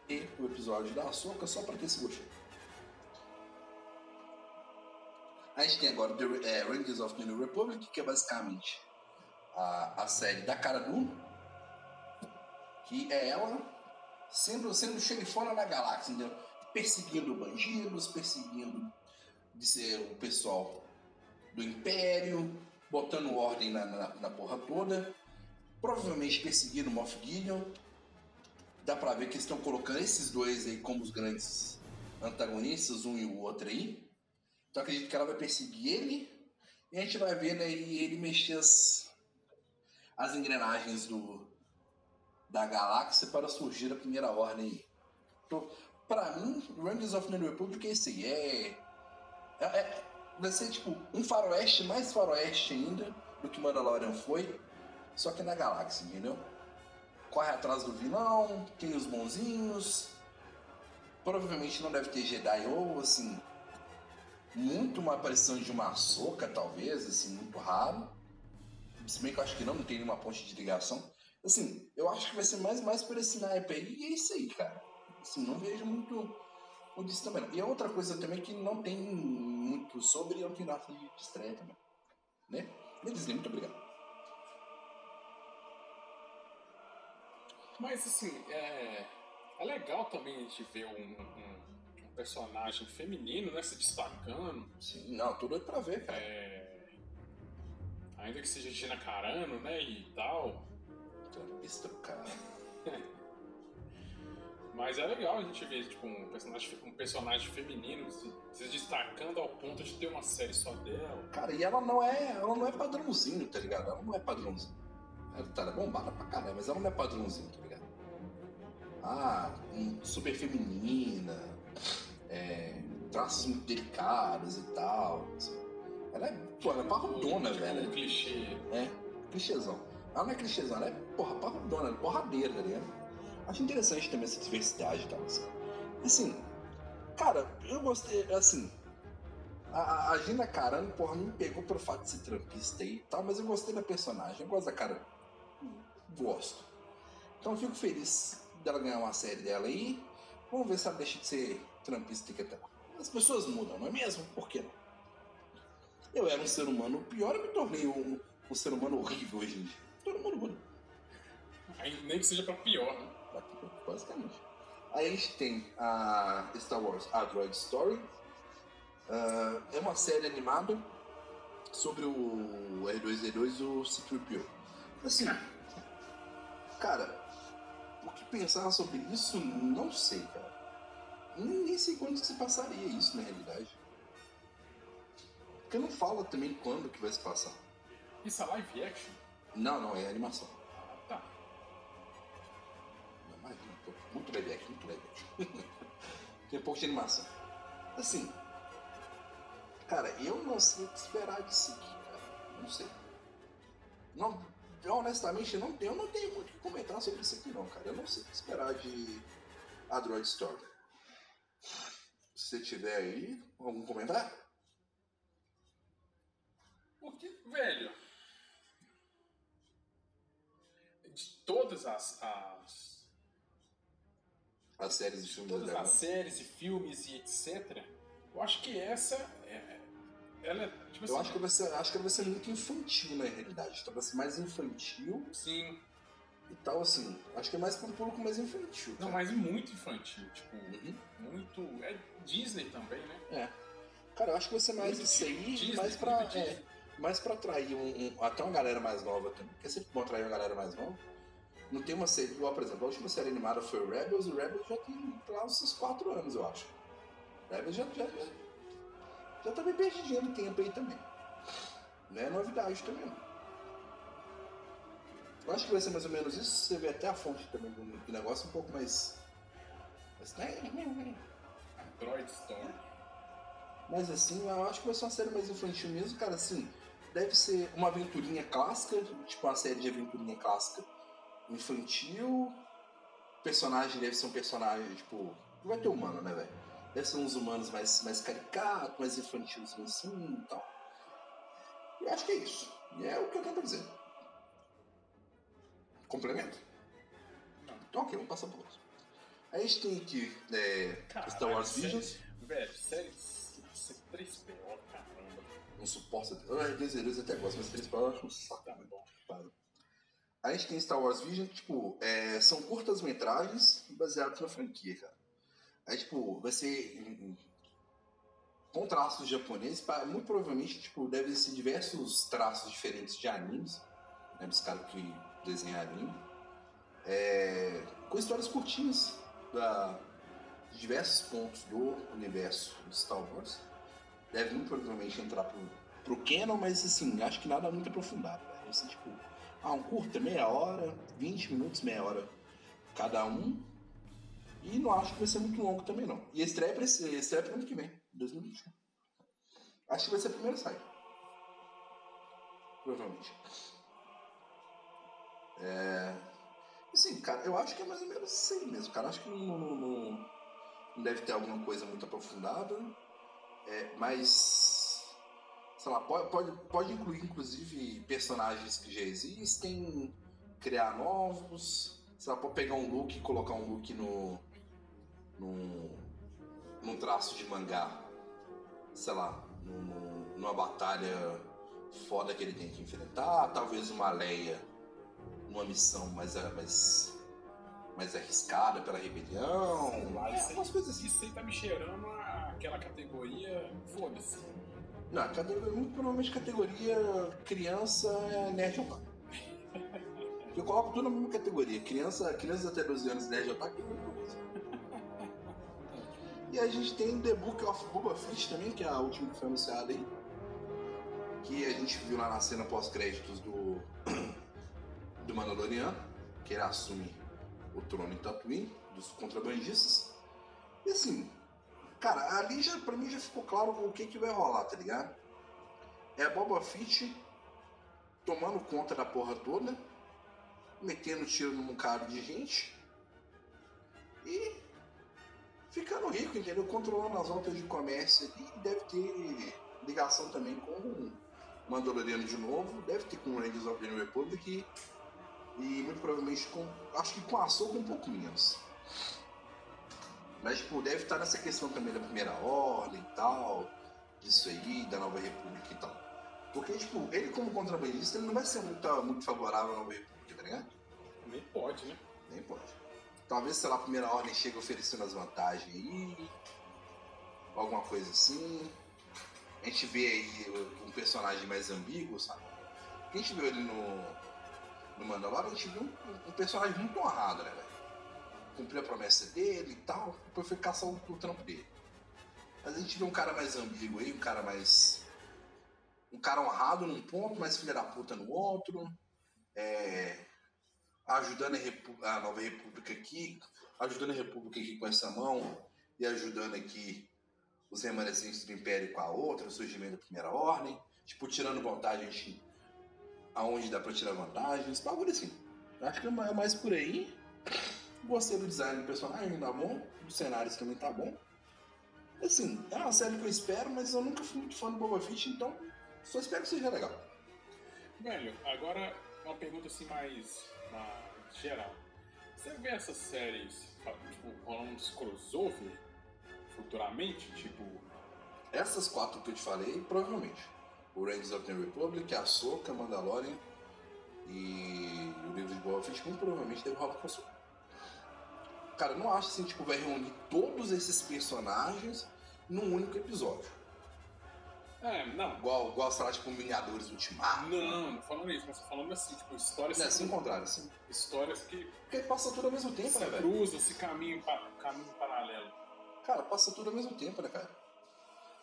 e o episódio da Soca, só pra ter esse gostinho. A gente tem agora The é, Rangers of the New Republic, que é basicamente a, a série da Cara Dune, que é ela sendo, sendo xerifona da galáxia, entendeu? perseguindo bandidos, perseguindo de ser o pessoal do Império, botando ordem na, na, na porra toda, provavelmente perseguindo Moff Gideon. Dá pra ver que eles estão colocando esses dois aí como os grandes antagonistas, um e o outro aí. Então acredito que ela vai perseguir ele e a gente vai vendo aí ele mexer as, as engrenagens do, da galáxia para surgir a primeira ordem aí. Então, pra mim, Rangers of the New Republic é isso aí. É, é, é- vai ser tipo um faroeste mais faroeste ainda do que Mandalorian foi, só que na galáxia, entendeu? Corre atrás do vilão, tem os bonzinhos. Provavelmente não deve ter Jedi ou assim muito uma aparição de uma soca, talvez, assim, muito raro. Se bem que eu acho que não, não tem nenhuma ponte de ligação. Assim, eu acho que vai ser mais, mais por esse naipe aí, e é isso aí, cara. Assim, não vejo muito o também. E a outra coisa também que não tem muito sobre é o que data de estreia também. Né? Me Disney, muito obrigado. Mas assim, é, é legal também a gente ver um, um, um personagem feminino né, se destacando. Sim, não, tudo é pra ver, cara. É, ainda que seja Gina Carano, né, e tal. Trampista do cara. Mas é legal a gente ver tipo, um, personagem, um personagem feminino se, se destacando ao ponto de ter uma série só dela. Cara, e ela não é. Ela não é padrãozinho, tá ligado? Ela não é padrãozinho. Ela tá ela é bombada pra caralho, mas ela não é padrãozinho, tá ligado? Ah, super feminina, é, traços muito delicados e tal. Ela é, pô, ela é parrudona, Tipo, velho. Um clichê. É, clichêzão. Ela não é clichêzão, ela é, porra, parrudona, ela é porradeira, tá ligado? Acho interessante também essa diversidade e tal, assim. Assim, cara, eu gostei, assim... A, a- Gina Carano, porra, me pegou pelo fato de ser trampista e tal, mas eu gostei da personagem, eu gosto da cara. Gosto. Então fico feliz dela ganhar uma série dela aí. Vamos ver se ela deixa de ser trampista que até. As pessoas mudam, não é mesmo? Por que não? Eu era um ser humano pior e me tornei um, um ser humano horrível hoje em dia. Todo mundo muda. Nem que seja pra pior, né? Basicamente. Aí a gente tem a Star Wars A Droid Story. Ah, é uma série animada sobre o R2D2 e o C-3PO. Assim, cara, o que pensar sobre isso, não sei, cara. Nem, nem sei quando que se passaria isso na realidade. Porque não fala também quando que vai se passar. Isso é live action? Não, não, é animação. Muito, action, muito action. Tem um pouco de animação. Assim, cara, eu não sei o que esperar disso aqui, cara. Não sei. Não, eu, honestamente, eu não, tenho- eu não tenho muito o que comentar sobre isso aqui, não, cara. Eu não sei o que esperar de A Droid Story. Se tiver aí, algum comentário? Porque, velho. De todas as. as As séries de filmes todas as séries e filmes e etc. Eu acho que essa é. Ela é. Tipo Eu assim, acho que, vai ser, acho que vai ser muito infantil, na realidade. Então vai ser mais infantil Sim. e tal, assim. Acho que é mais para um público mais infantil. Não, cara. mas muito infantil. Tipo, Uhum. muito. É Disney também, né? É. Cara, eu acho que vai ser mais Muito isso aí, Disney, mais pra, muito é, mais pra atrair um, um- até uma galera mais nova também. Porque é sempre bom atrair uma galera mais nova. Não tem uma série, igual, por exemplo, a última série animada foi o Rebels, o Rebels já tem lá uns seus 4 anos, eu acho. Rebels já, já, já, já tá perdidinho no tempo aí também. Não é novidade também, não. Eu acho que vai ser mais ou menos isso. Você vê até a fonte também do, do negócio um pouco mais. mais Android Storm. Mas assim, eu acho que vai ser uma série mais infantil mesmo, cara, assim, deve ser uma aventurinha clássica, tipo uma série de aventurinha clássica infantil. Personagem deve ser um personagem, tipo. Não vai ter humano, né, velho? Deve ser uns humanos mais, mais caricatos, mais infantis assim e tal. E acho que é isso. E é o que eu tenho pra dizer. Complemento? Então, ok, vamos passar pro outro. Aí a gente tem aqui é, Caralho, Star Wars Visions. Velho, série 3PO, caramba. Não suporta. Eu R2D2 até gosto, mas 3 eu acho um saco. Tá né? bom. Para. A gente tem Star Wars Vision, tipo, é, são curtas metragens baseadas na franquia, cara. Aí, tipo, vai ser com traços japoneses, muito provavelmente, tipo, devem ser diversos traços diferentes de animes, né, dos caras que desenham anime. É, com histórias curtinhas da, de diversos pontos do universo de Star Wars. Deve muito provavelmente entrar pro, pro canon, mas assim, acho que nada muito aprofundado. Ser tipo, ah, um curta, meia hora, 20 minutos, meia hora cada um. E não acho que vai ser muito longo também, não. E estreia esse, estreia pro ano que vem, 2021. Acho que vai ser a primeira saída. Provavelmente. É. Assim, cara, eu acho que é mais ou menos aí mesmo, cara. Acho que não, não, não- não deve ter alguma coisa muito aprofundada. É, mas. Sei lá, pode, pode, pode incluir inclusive personagens que já existem, criar novos. Sei lá, pode pegar um look e colocar um look no. num. num traço de mangá. Sei lá, num- numa batalha foda que ele tem que enfrentar. Talvez uma Leia numa missão mais, mais, mais arriscada pela rebelião. Lá, É, isso, aí, coisas assim. isso aí tá me cheirando aquela categoria. Foda-se. Não, categoria, muito provavelmente categoria criança é nerd otaku. Eu coloco tudo na mesma categoria. Criança, crianças até 12 anos nerd otaku é mesma coisa. E a gente tem The Book of Boba Fett também, que é a última que foi anunciada aí. Que a gente viu lá na cena pós-créditos do. do Mandaloriano, que ele assume o trono em Tatooine, dos contrabandistas. E assim, Cara, ali já, pra mim já ficou claro o que, que vai rolar, tá ligado? É a Boba Fett tomando conta da porra toda, metendo tiro num cara de gente e ficando rico, entendeu? Controlando as rotas de comércio ali deve ter ligação também com Mandaloriano de novo, deve ter com o Rangers of the New Republic e, muito provavelmente com. Acho que com a Ahsoka um pouco menos. Mas, tipo, deve estar nessa questão também da primeira ordem e tal, disso aí, da Nova República e tal. Porque, tipo, ele como contrabandista, ele não vai ser muito, muito favorável à Nova República, tá ligado? Nem pode, né? Nem pode. Talvez, sei lá, a primeira ordem chegue oferecendo as vantagens aí, alguma coisa assim. A gente vê aí um personagem mais ambíguo, sabe? Porque a gente viu ele no, no Mandalorian, a gente viu um, um personagem muito honrado, né, velho? Cumpriu a promessa dele e tal, depois foi caçar o, o trampo dele. Mas a gente vê um cara mais ambíguo aí, um cara mais. Um cara honrado num ponto, mas filha da puta no outro. É, ajudando a, a Nova República aqui, ajudando a República aqui com essa mão e ajudando aqui os remanescentes do Império com a outra, o surgimento da Primeira Ordem, tipo, tirando vantagem aonde dá pra tirar vantagem, esse bagulho assim. Acho que é mais por aí. Gostei do design do personagem, tá bom. Dos cenários também tá bom. Assim, é uma série que eu espero, mas eu nunca fui muito fã do Boba Fett, então só espero que seja legal. Velho, agora uma pergunta assim mais, mais geral. Você vê essas séries, tipo, rolando uns crossover futuramente? Tipo, Essas quatro que eu te falei, provavelmente. O Rangers of the Republic, a Soca, Mandalorian e o livro de Boba Fett, muito provavelmente deve rolar crossover. Cara, eu não acho assim, tipo, vai reunir todos esses personagens num único episódio. é, não. Igual, igual sei lá, tipo, Vingadores Ultimato. Não, não falando isso, mas falando assim, tipo, histórias, Não é assim contrário, assim. histórias que Porque passa tudo ao mesmo tempo, se né, velho? cruzam, se caminham, pa- caminho paralelo. Cara, passa tudo ao mesmo tempo, né, cara?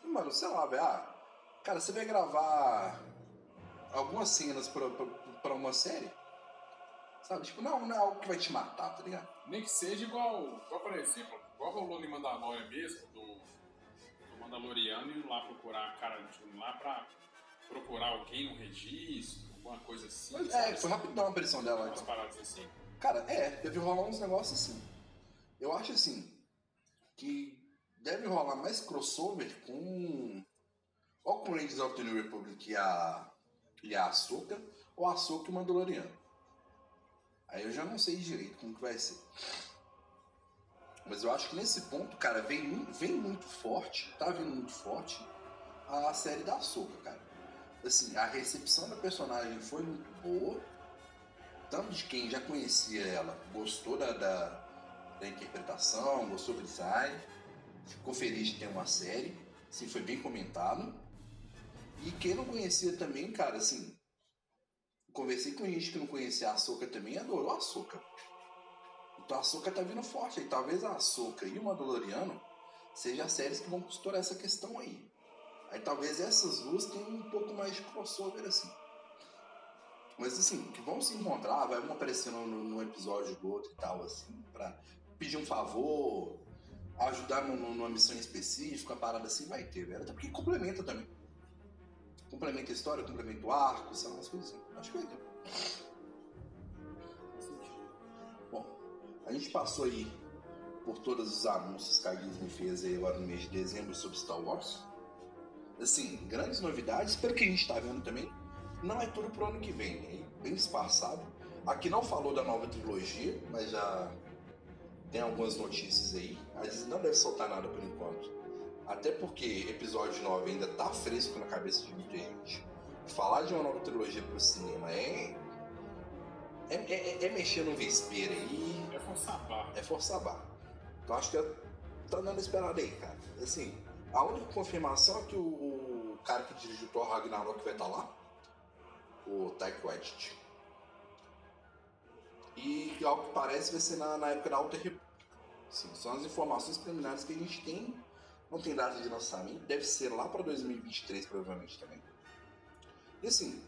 E, mano, sei lá, velho. Ah, cara, você vai gravar algumas cenas pra, pra, pra uma série? Sabe? Tipo, não, não é algo que vai te matar, tá ligado? Nem que seja igual, igual por exemplo, igual rolou em Mandalorian mesmo, do, do Mandaloriano indo lá procurar a cara de um lá pra procurar alguém no registro, alguma coisa assim. Mas, é, foi rapidão a aparição dela. Umas Então. paradas assim. Cara, é, deve rolar uns negócios assim. Eu acho assim, que deve rolar mais crossover com. Ou com Rangers of the New Republic e a. e a Ahsoka, ou a Ahsoka e o Mandaloriano. Aí eu já não sei direito como que vai ser. Mas eu acho que nesse ponto, cara, vem, vem muito forte, tá vindo muito forte a série da Ahsoka, cara. Assim, a recepção da personagem foi muito boa tanto de quem já conhecia ela, gostou da, da, da interpretação, gostou do design, ficou feliz de ter uma série, assim, foi bem comentado. E quem não conhecia também, cara, assim, conversei com gente que não conhecia a Ahsoka também adorou a Ahsoka. Então a Ahsoka tá vindo forte aí. Talvez a Ahsoka e o Mandaloriano sejam as séries que vão costurar essa questão aí. Aí talvez essas duas tenham um pouco mais de crossover assim. Mas assim, que vão se encontrar, vai um aparecendo no episódio do outro e tal, assim, pra pedir um favor, ajudar numa missão específica, uma parada assim, vai ter, velho. Até porque complementa também. Complementa a história, complementa o arco, são umas coisas assim. Acho que vai ter. Bom, a gente passou aí por todos os anúncios que a Disney fez aí agora no mês de dezembro sobre Star Wars. Assim, grandes novidades, pelo que a gente tá vendo também, não é tudo pro ano que vem, é bem espaçado. Aqui não falou da nova trilogia, mas já tem algumas notícias aí. A Disney não deve soltar nada por enquanto. Até porque episódio 9 ainda tá fresco na cabeça de muita gente. Falar de uma nova trilogia pro cinema é. É, é, é mexer no vespeiro aí. É forçar barra. É forçar barra. Então acho que tá dando esperado aí, cara. Assim, a única confirmação é que o, o cara que dirigiu Thor Ragnarok vai estar tá lá. O Taika Waititi. E ao que parece vai ser na, na época da Alta República. Sim, são as informações preliminares que a gente tem. Não tem data de lançamento, deve ser lá para 2023 provavelmente também. E assim,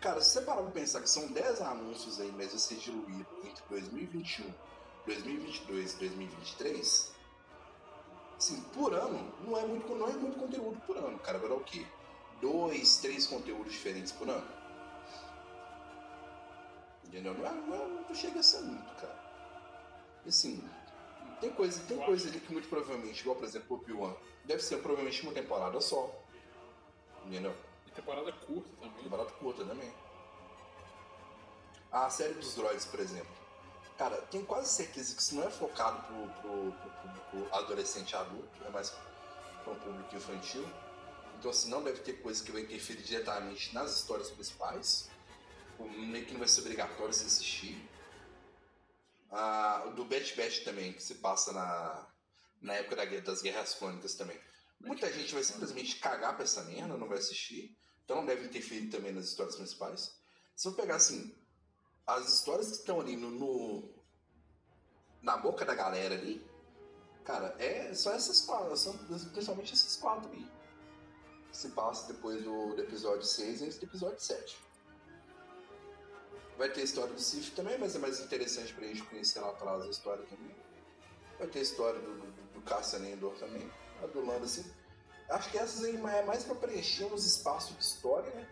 cara, se você parar pra pensar que são 10 anúncios aí, mas ser diluído entre 2021, 2022 e 2023, assim, por ano, não é muito, não é muito conteúdo por ano, cara. Vai dar o quê? Dois, três conteúdos diferentes por ano? Entendeu? Não, é, não, é, não chega a ser muito, cara. E assim, tem coisa, tem coisa ali que muito provavelmente, igual por exemplo o Obi-Wan, deve ser provavelmente uma temporada só. Entendeu? E temporada curta também. Temporada curta também. A série dos droids, por exemplo. Cara, tenho quase certeza que isso não é focado pro, pro, pro público adolescente adulto, é mais para um público infantil. Então, assim, não deve ter coisa que vai interferir diretamente nas histórias principais. Meio que não vai ser obrigatório se assistir. Ah, do Bet Bet também, que se passa na, na época da, das Guerras Clônicas também. Muita gente vai simplesmente cagar pra essa merda, não vai assistir. Então não deve interferir também nas histórias principais. Se eu pegar assim, as histórias que estão ali no, no, na boca da galera ali, cara, é só essas quatro, são principalmente esses quatro. Que se passa depois do, do episódio 6 e antes do episódio 7. Vai ter a história do Sif também, mas é mais interessante pra gente conhecer lá atrás a história também. Vai ter a história do, do, do Cassian Endor também, a do Lando, assim. Acho que essas aí é mais pra preencher uns espaços de história, né?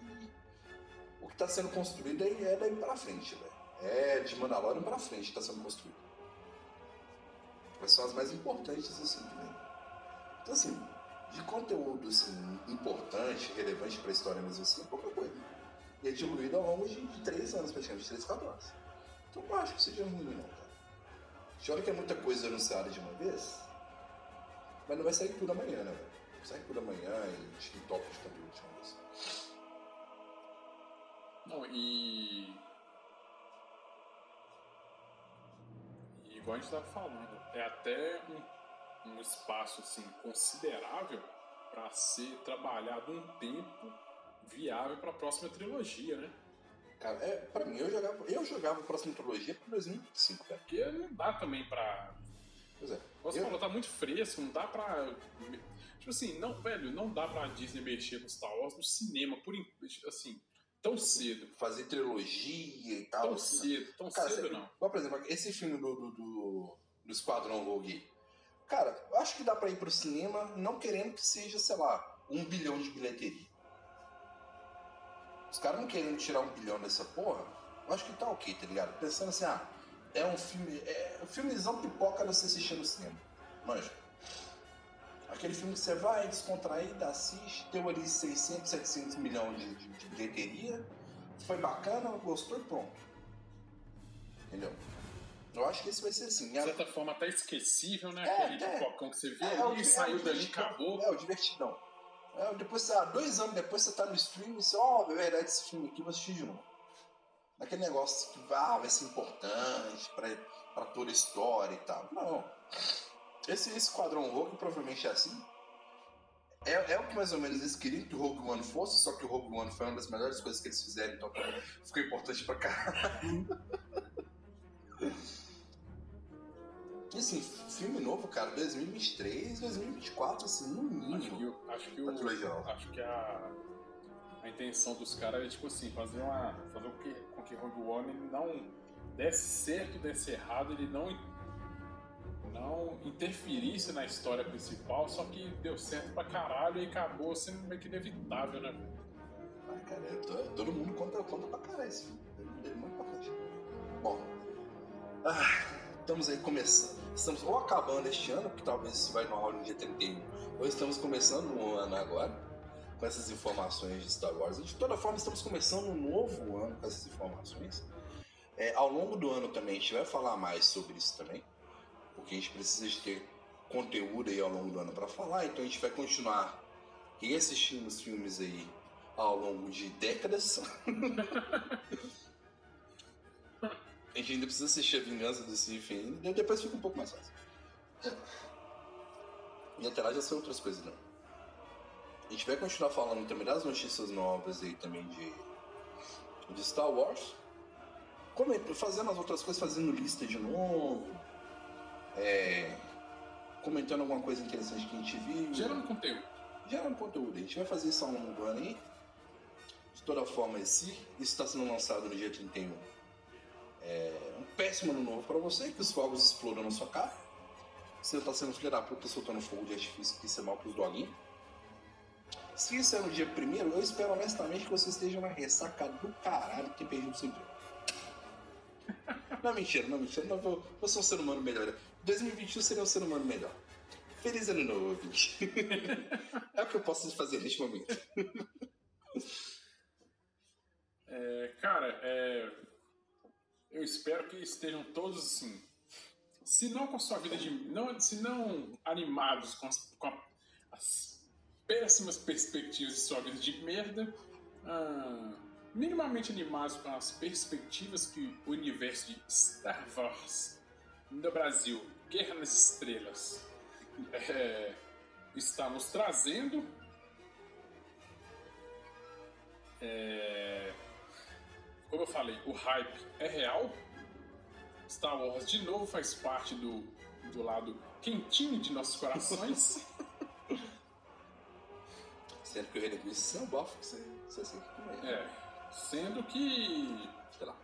E o que tá sendo construído aí é daí pra frente, velho. É de Mandalorian pra frente que tá sendo construído. Mas são as mais importantes, assim, também. Então, assim, de conteúdo, assim, importante, relevante pra história mesmo assim, é pouca e é diluído ao longo de, de anos, praticamente, três, quatro anos. Então não acho que seja ruim, não, cara. Chora que é muita coisa anunciada de uma vez, mas não vai sair tudo amanhã, né, velho? Sai tudo amanhã e top de conteúdo de uma vez. Não, e. E igual a gente estava falando, é até um, um espaço assim, considerável para ser trabalhado um tempo viável para a próxima trilogia, né? Cara, é, pra mim, eu jogava, eu jogava a próxima trilogia pra 2005, cara. Porque não dá também pra. Pois é. Você eu... falou, tá muito fresco, não dá pra. Tipo assim, não, velho, não dá pra Disney mexer com Star Wars no cinema, por assim, tão cedo. Fazer trilogia e tal. Tão cedo, tão cara, cedo não. Por exemplo, esse filme do, do, do, do Esquadrão Rogue. Cara, eu acho que dá pra ir pro cinema não querendo que seja, sei lá, um bilhão de bilheteria. Os caras não querendo tirar um bilhão dessa porra, eu acho que tá ok, tá ligado? Pensando assim, ah, é um filme. É um filmezão pipoca você assistir no cinema. Manja. Aquele filme que você vai descontrair, assiste, deu ali 600, 700 milhões de, de, de bilheteria, foi bacana, gostou e pronto. Entendeu? Eu acho que esse vai ser assim. De certa forma, até esquecível, né? É, Aquele é. pipocão que você viu É, ali, saiu é o dali, acabou. É, o divertidão. É, depois, ah, dois anos depois você tá no stream e você, ó, é verdade, esse filme aqui vou assistir de novo. Aquele negócio que ah, vai ser importante pra, pra toda a história e tal. Não. Esse Esquadrão Rogue provavelmente é assim. É, é o que mais ou menos eles queriam que o Rogue One fosse, só que o Rogue One foi uma das melhores coisas que eles fizeram, então ficou importante pra caralho. E assim, filme novo, cara, 2023, 2024, assim, no Acho mínimo. que, o- acho que, Pra trilogia o, acho que a, a intenção dos caras é tipo assim, fazer uma. fazer com que, com que Rogue One ele não desse certo, desse errado, ele não, não interferisse na história principal, só que deu certo pra caralho e acabou sendo meio que inevitável, né? Ai, cara, eu tô- todo mundo conta, conta pra caralho esse filme. Ele é muito importante. Bom, ah, estamos aí começando. Estamos ou acabando este ano, que talvez isso vai no ar no dia 31, ou estamos começando um ano agora, com essas informações de Star Wars. De toda forma, estamos começando um novo ano com essas informações. É, ao longo do ano também a gente vai falar mais sobre isso também, porque a gente precisa de ter conteúdo aí ao longo do ano para falar, então a gente vai continuar reassistindo os filmes aí ao longo de décadas. a gente ainda precisa assistir a Vingança do Sif ainda, depois fica um pouco mais fácil. E até lá já são outras coisas, não. A gente vai continuar falando também das notícias novas aí também de, de Star Wars. Como, fazendo as outras coisas, fazendo lista de novo. É, comentando alguma coisa interessante que a gente viu. Gerando conteúdo. Gerando conteúdo. A gente vai fazer isso ao longo do ano aí. De toda forma, esse, isso está sendo lançado no dia 31. É um péssimo ano novo para você, que os fogos explodam na sua cara. Você tá sendo filho da puta soltando fogo de artifício, que isso é mal pros doguinhos. Se isso é no dia primeiro, eu espero honestamente que você esteja na ressaca do caralho que perdido o seu emprego. Não, mentira, não, mentira. Não, ser um ser humano melhor. 2021 seria um ser humano melhor. Feliz ano novo, ouvinte. é o que eu posso fazer neste momento. É, cara, é, eu espero que estejam todos assim. Se não com sua vida de. Não, se não animados com as, com as péssimas perspectivas de sua vida de merda. Ah, minimamente animados com as perspectivas que o universo de Star Wars no Brasil, Guerra nas Estrelas, é, está nos trazendo. É, como eu falei, o hype é real. Star Wars de novo faz parte do, do lado quentinho de nossos corações. Sendo que o Cristo é um bafo que você, você assim que é. é. Sendo que. Sei lá.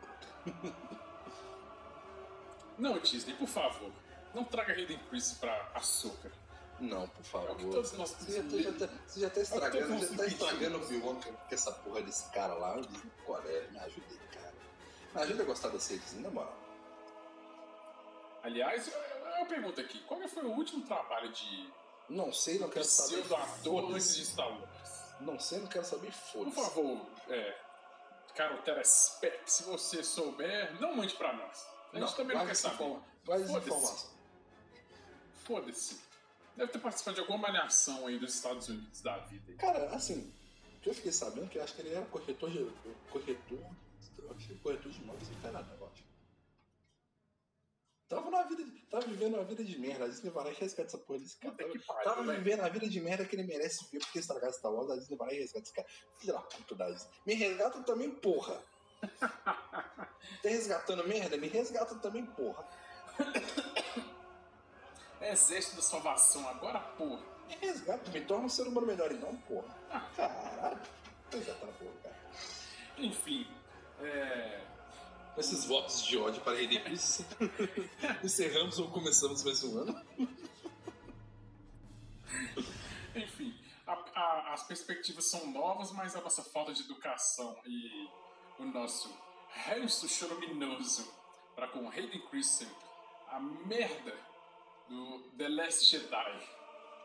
Não, Disney, por favor. Não traga Hayden Christie pra açúcar. Não, por favor. É todos nós você, já tá, você já tá estragando, já tá estragando o vilão com essa porra desse cara lá. Qual é? Me ajuda aí, cara. Me ajuda a gostar da series, na moral. Aliás, eu pergunto aqui: qual foi o último trabalho de. Não sei, não quero saber. Seu ator antes de Star Wars? Não sei, não quero saber, foda-se. Por favor, é, caro telespec, se você souber, não mande pra nós. A gente não, também não quer saber. Faz informação. Foda-se. Deve ter participado de alguma malhação aí dos Estados Unidos da vida. Cara, assim, que eu fiquei sabendo que eu acho que ele era corretor de. corretor. Eu acho que corretor de imóveis tem nada, eu acho. Tava, na vida, tava vivendo uma vida de merda. A Disney vai lá e resgata essa porra desse cara. Tava, tava vivendo a vida de merda que ele merece ver porque estragar Star Wars. A Disney vai lá e resgata esse cara. Filha da puta da Disney. Me resgata também, porra. tá resgatando merda? Me resgata também, porra. Exército da salvação agora, porra. Me resgata, me torna um ser humano melhor então, porra. Ah. Caralho. Na porra, cara. Enfim, é com esses votos de ódio para Renemis, encerramos ou começamos mais um ano. Enfim, a, a, as perspectivas são novas, mas a nossa falta de educação e o nosso ranço chorominoso para com Hayden Christensen, a merda do The Last Jedi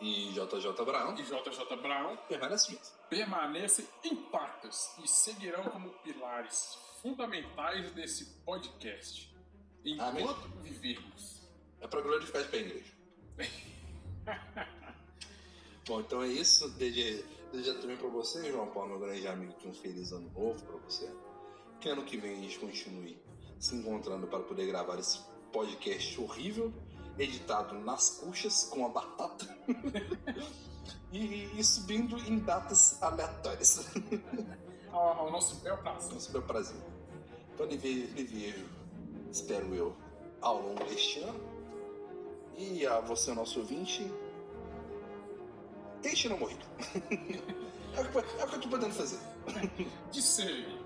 e JJ Brown e JJ Brown permanecem permanecem intactas e seguirão como pilares fundamentais desse podcast. Enquanto Amém. vivermos. É para glorificar de pé igreja. Bom, então é isso. Desde, desde também para você, João Paulo, meu grande amigo, um feliz ano novo para você. Que ano que vem a gente continue se encontrando para poder gravar esse podcast horrível, editado nas coxas com a batata e, e, subindo em datas aleatórias. ao, ao nosso bel prazer. Nosso bel prazer. Então lhe vejo, espero eu, ao longo deste ano. E a você, nosso ouvinte, deixe não morrer. é, o que, é o que eu estou podendo fazer. De ser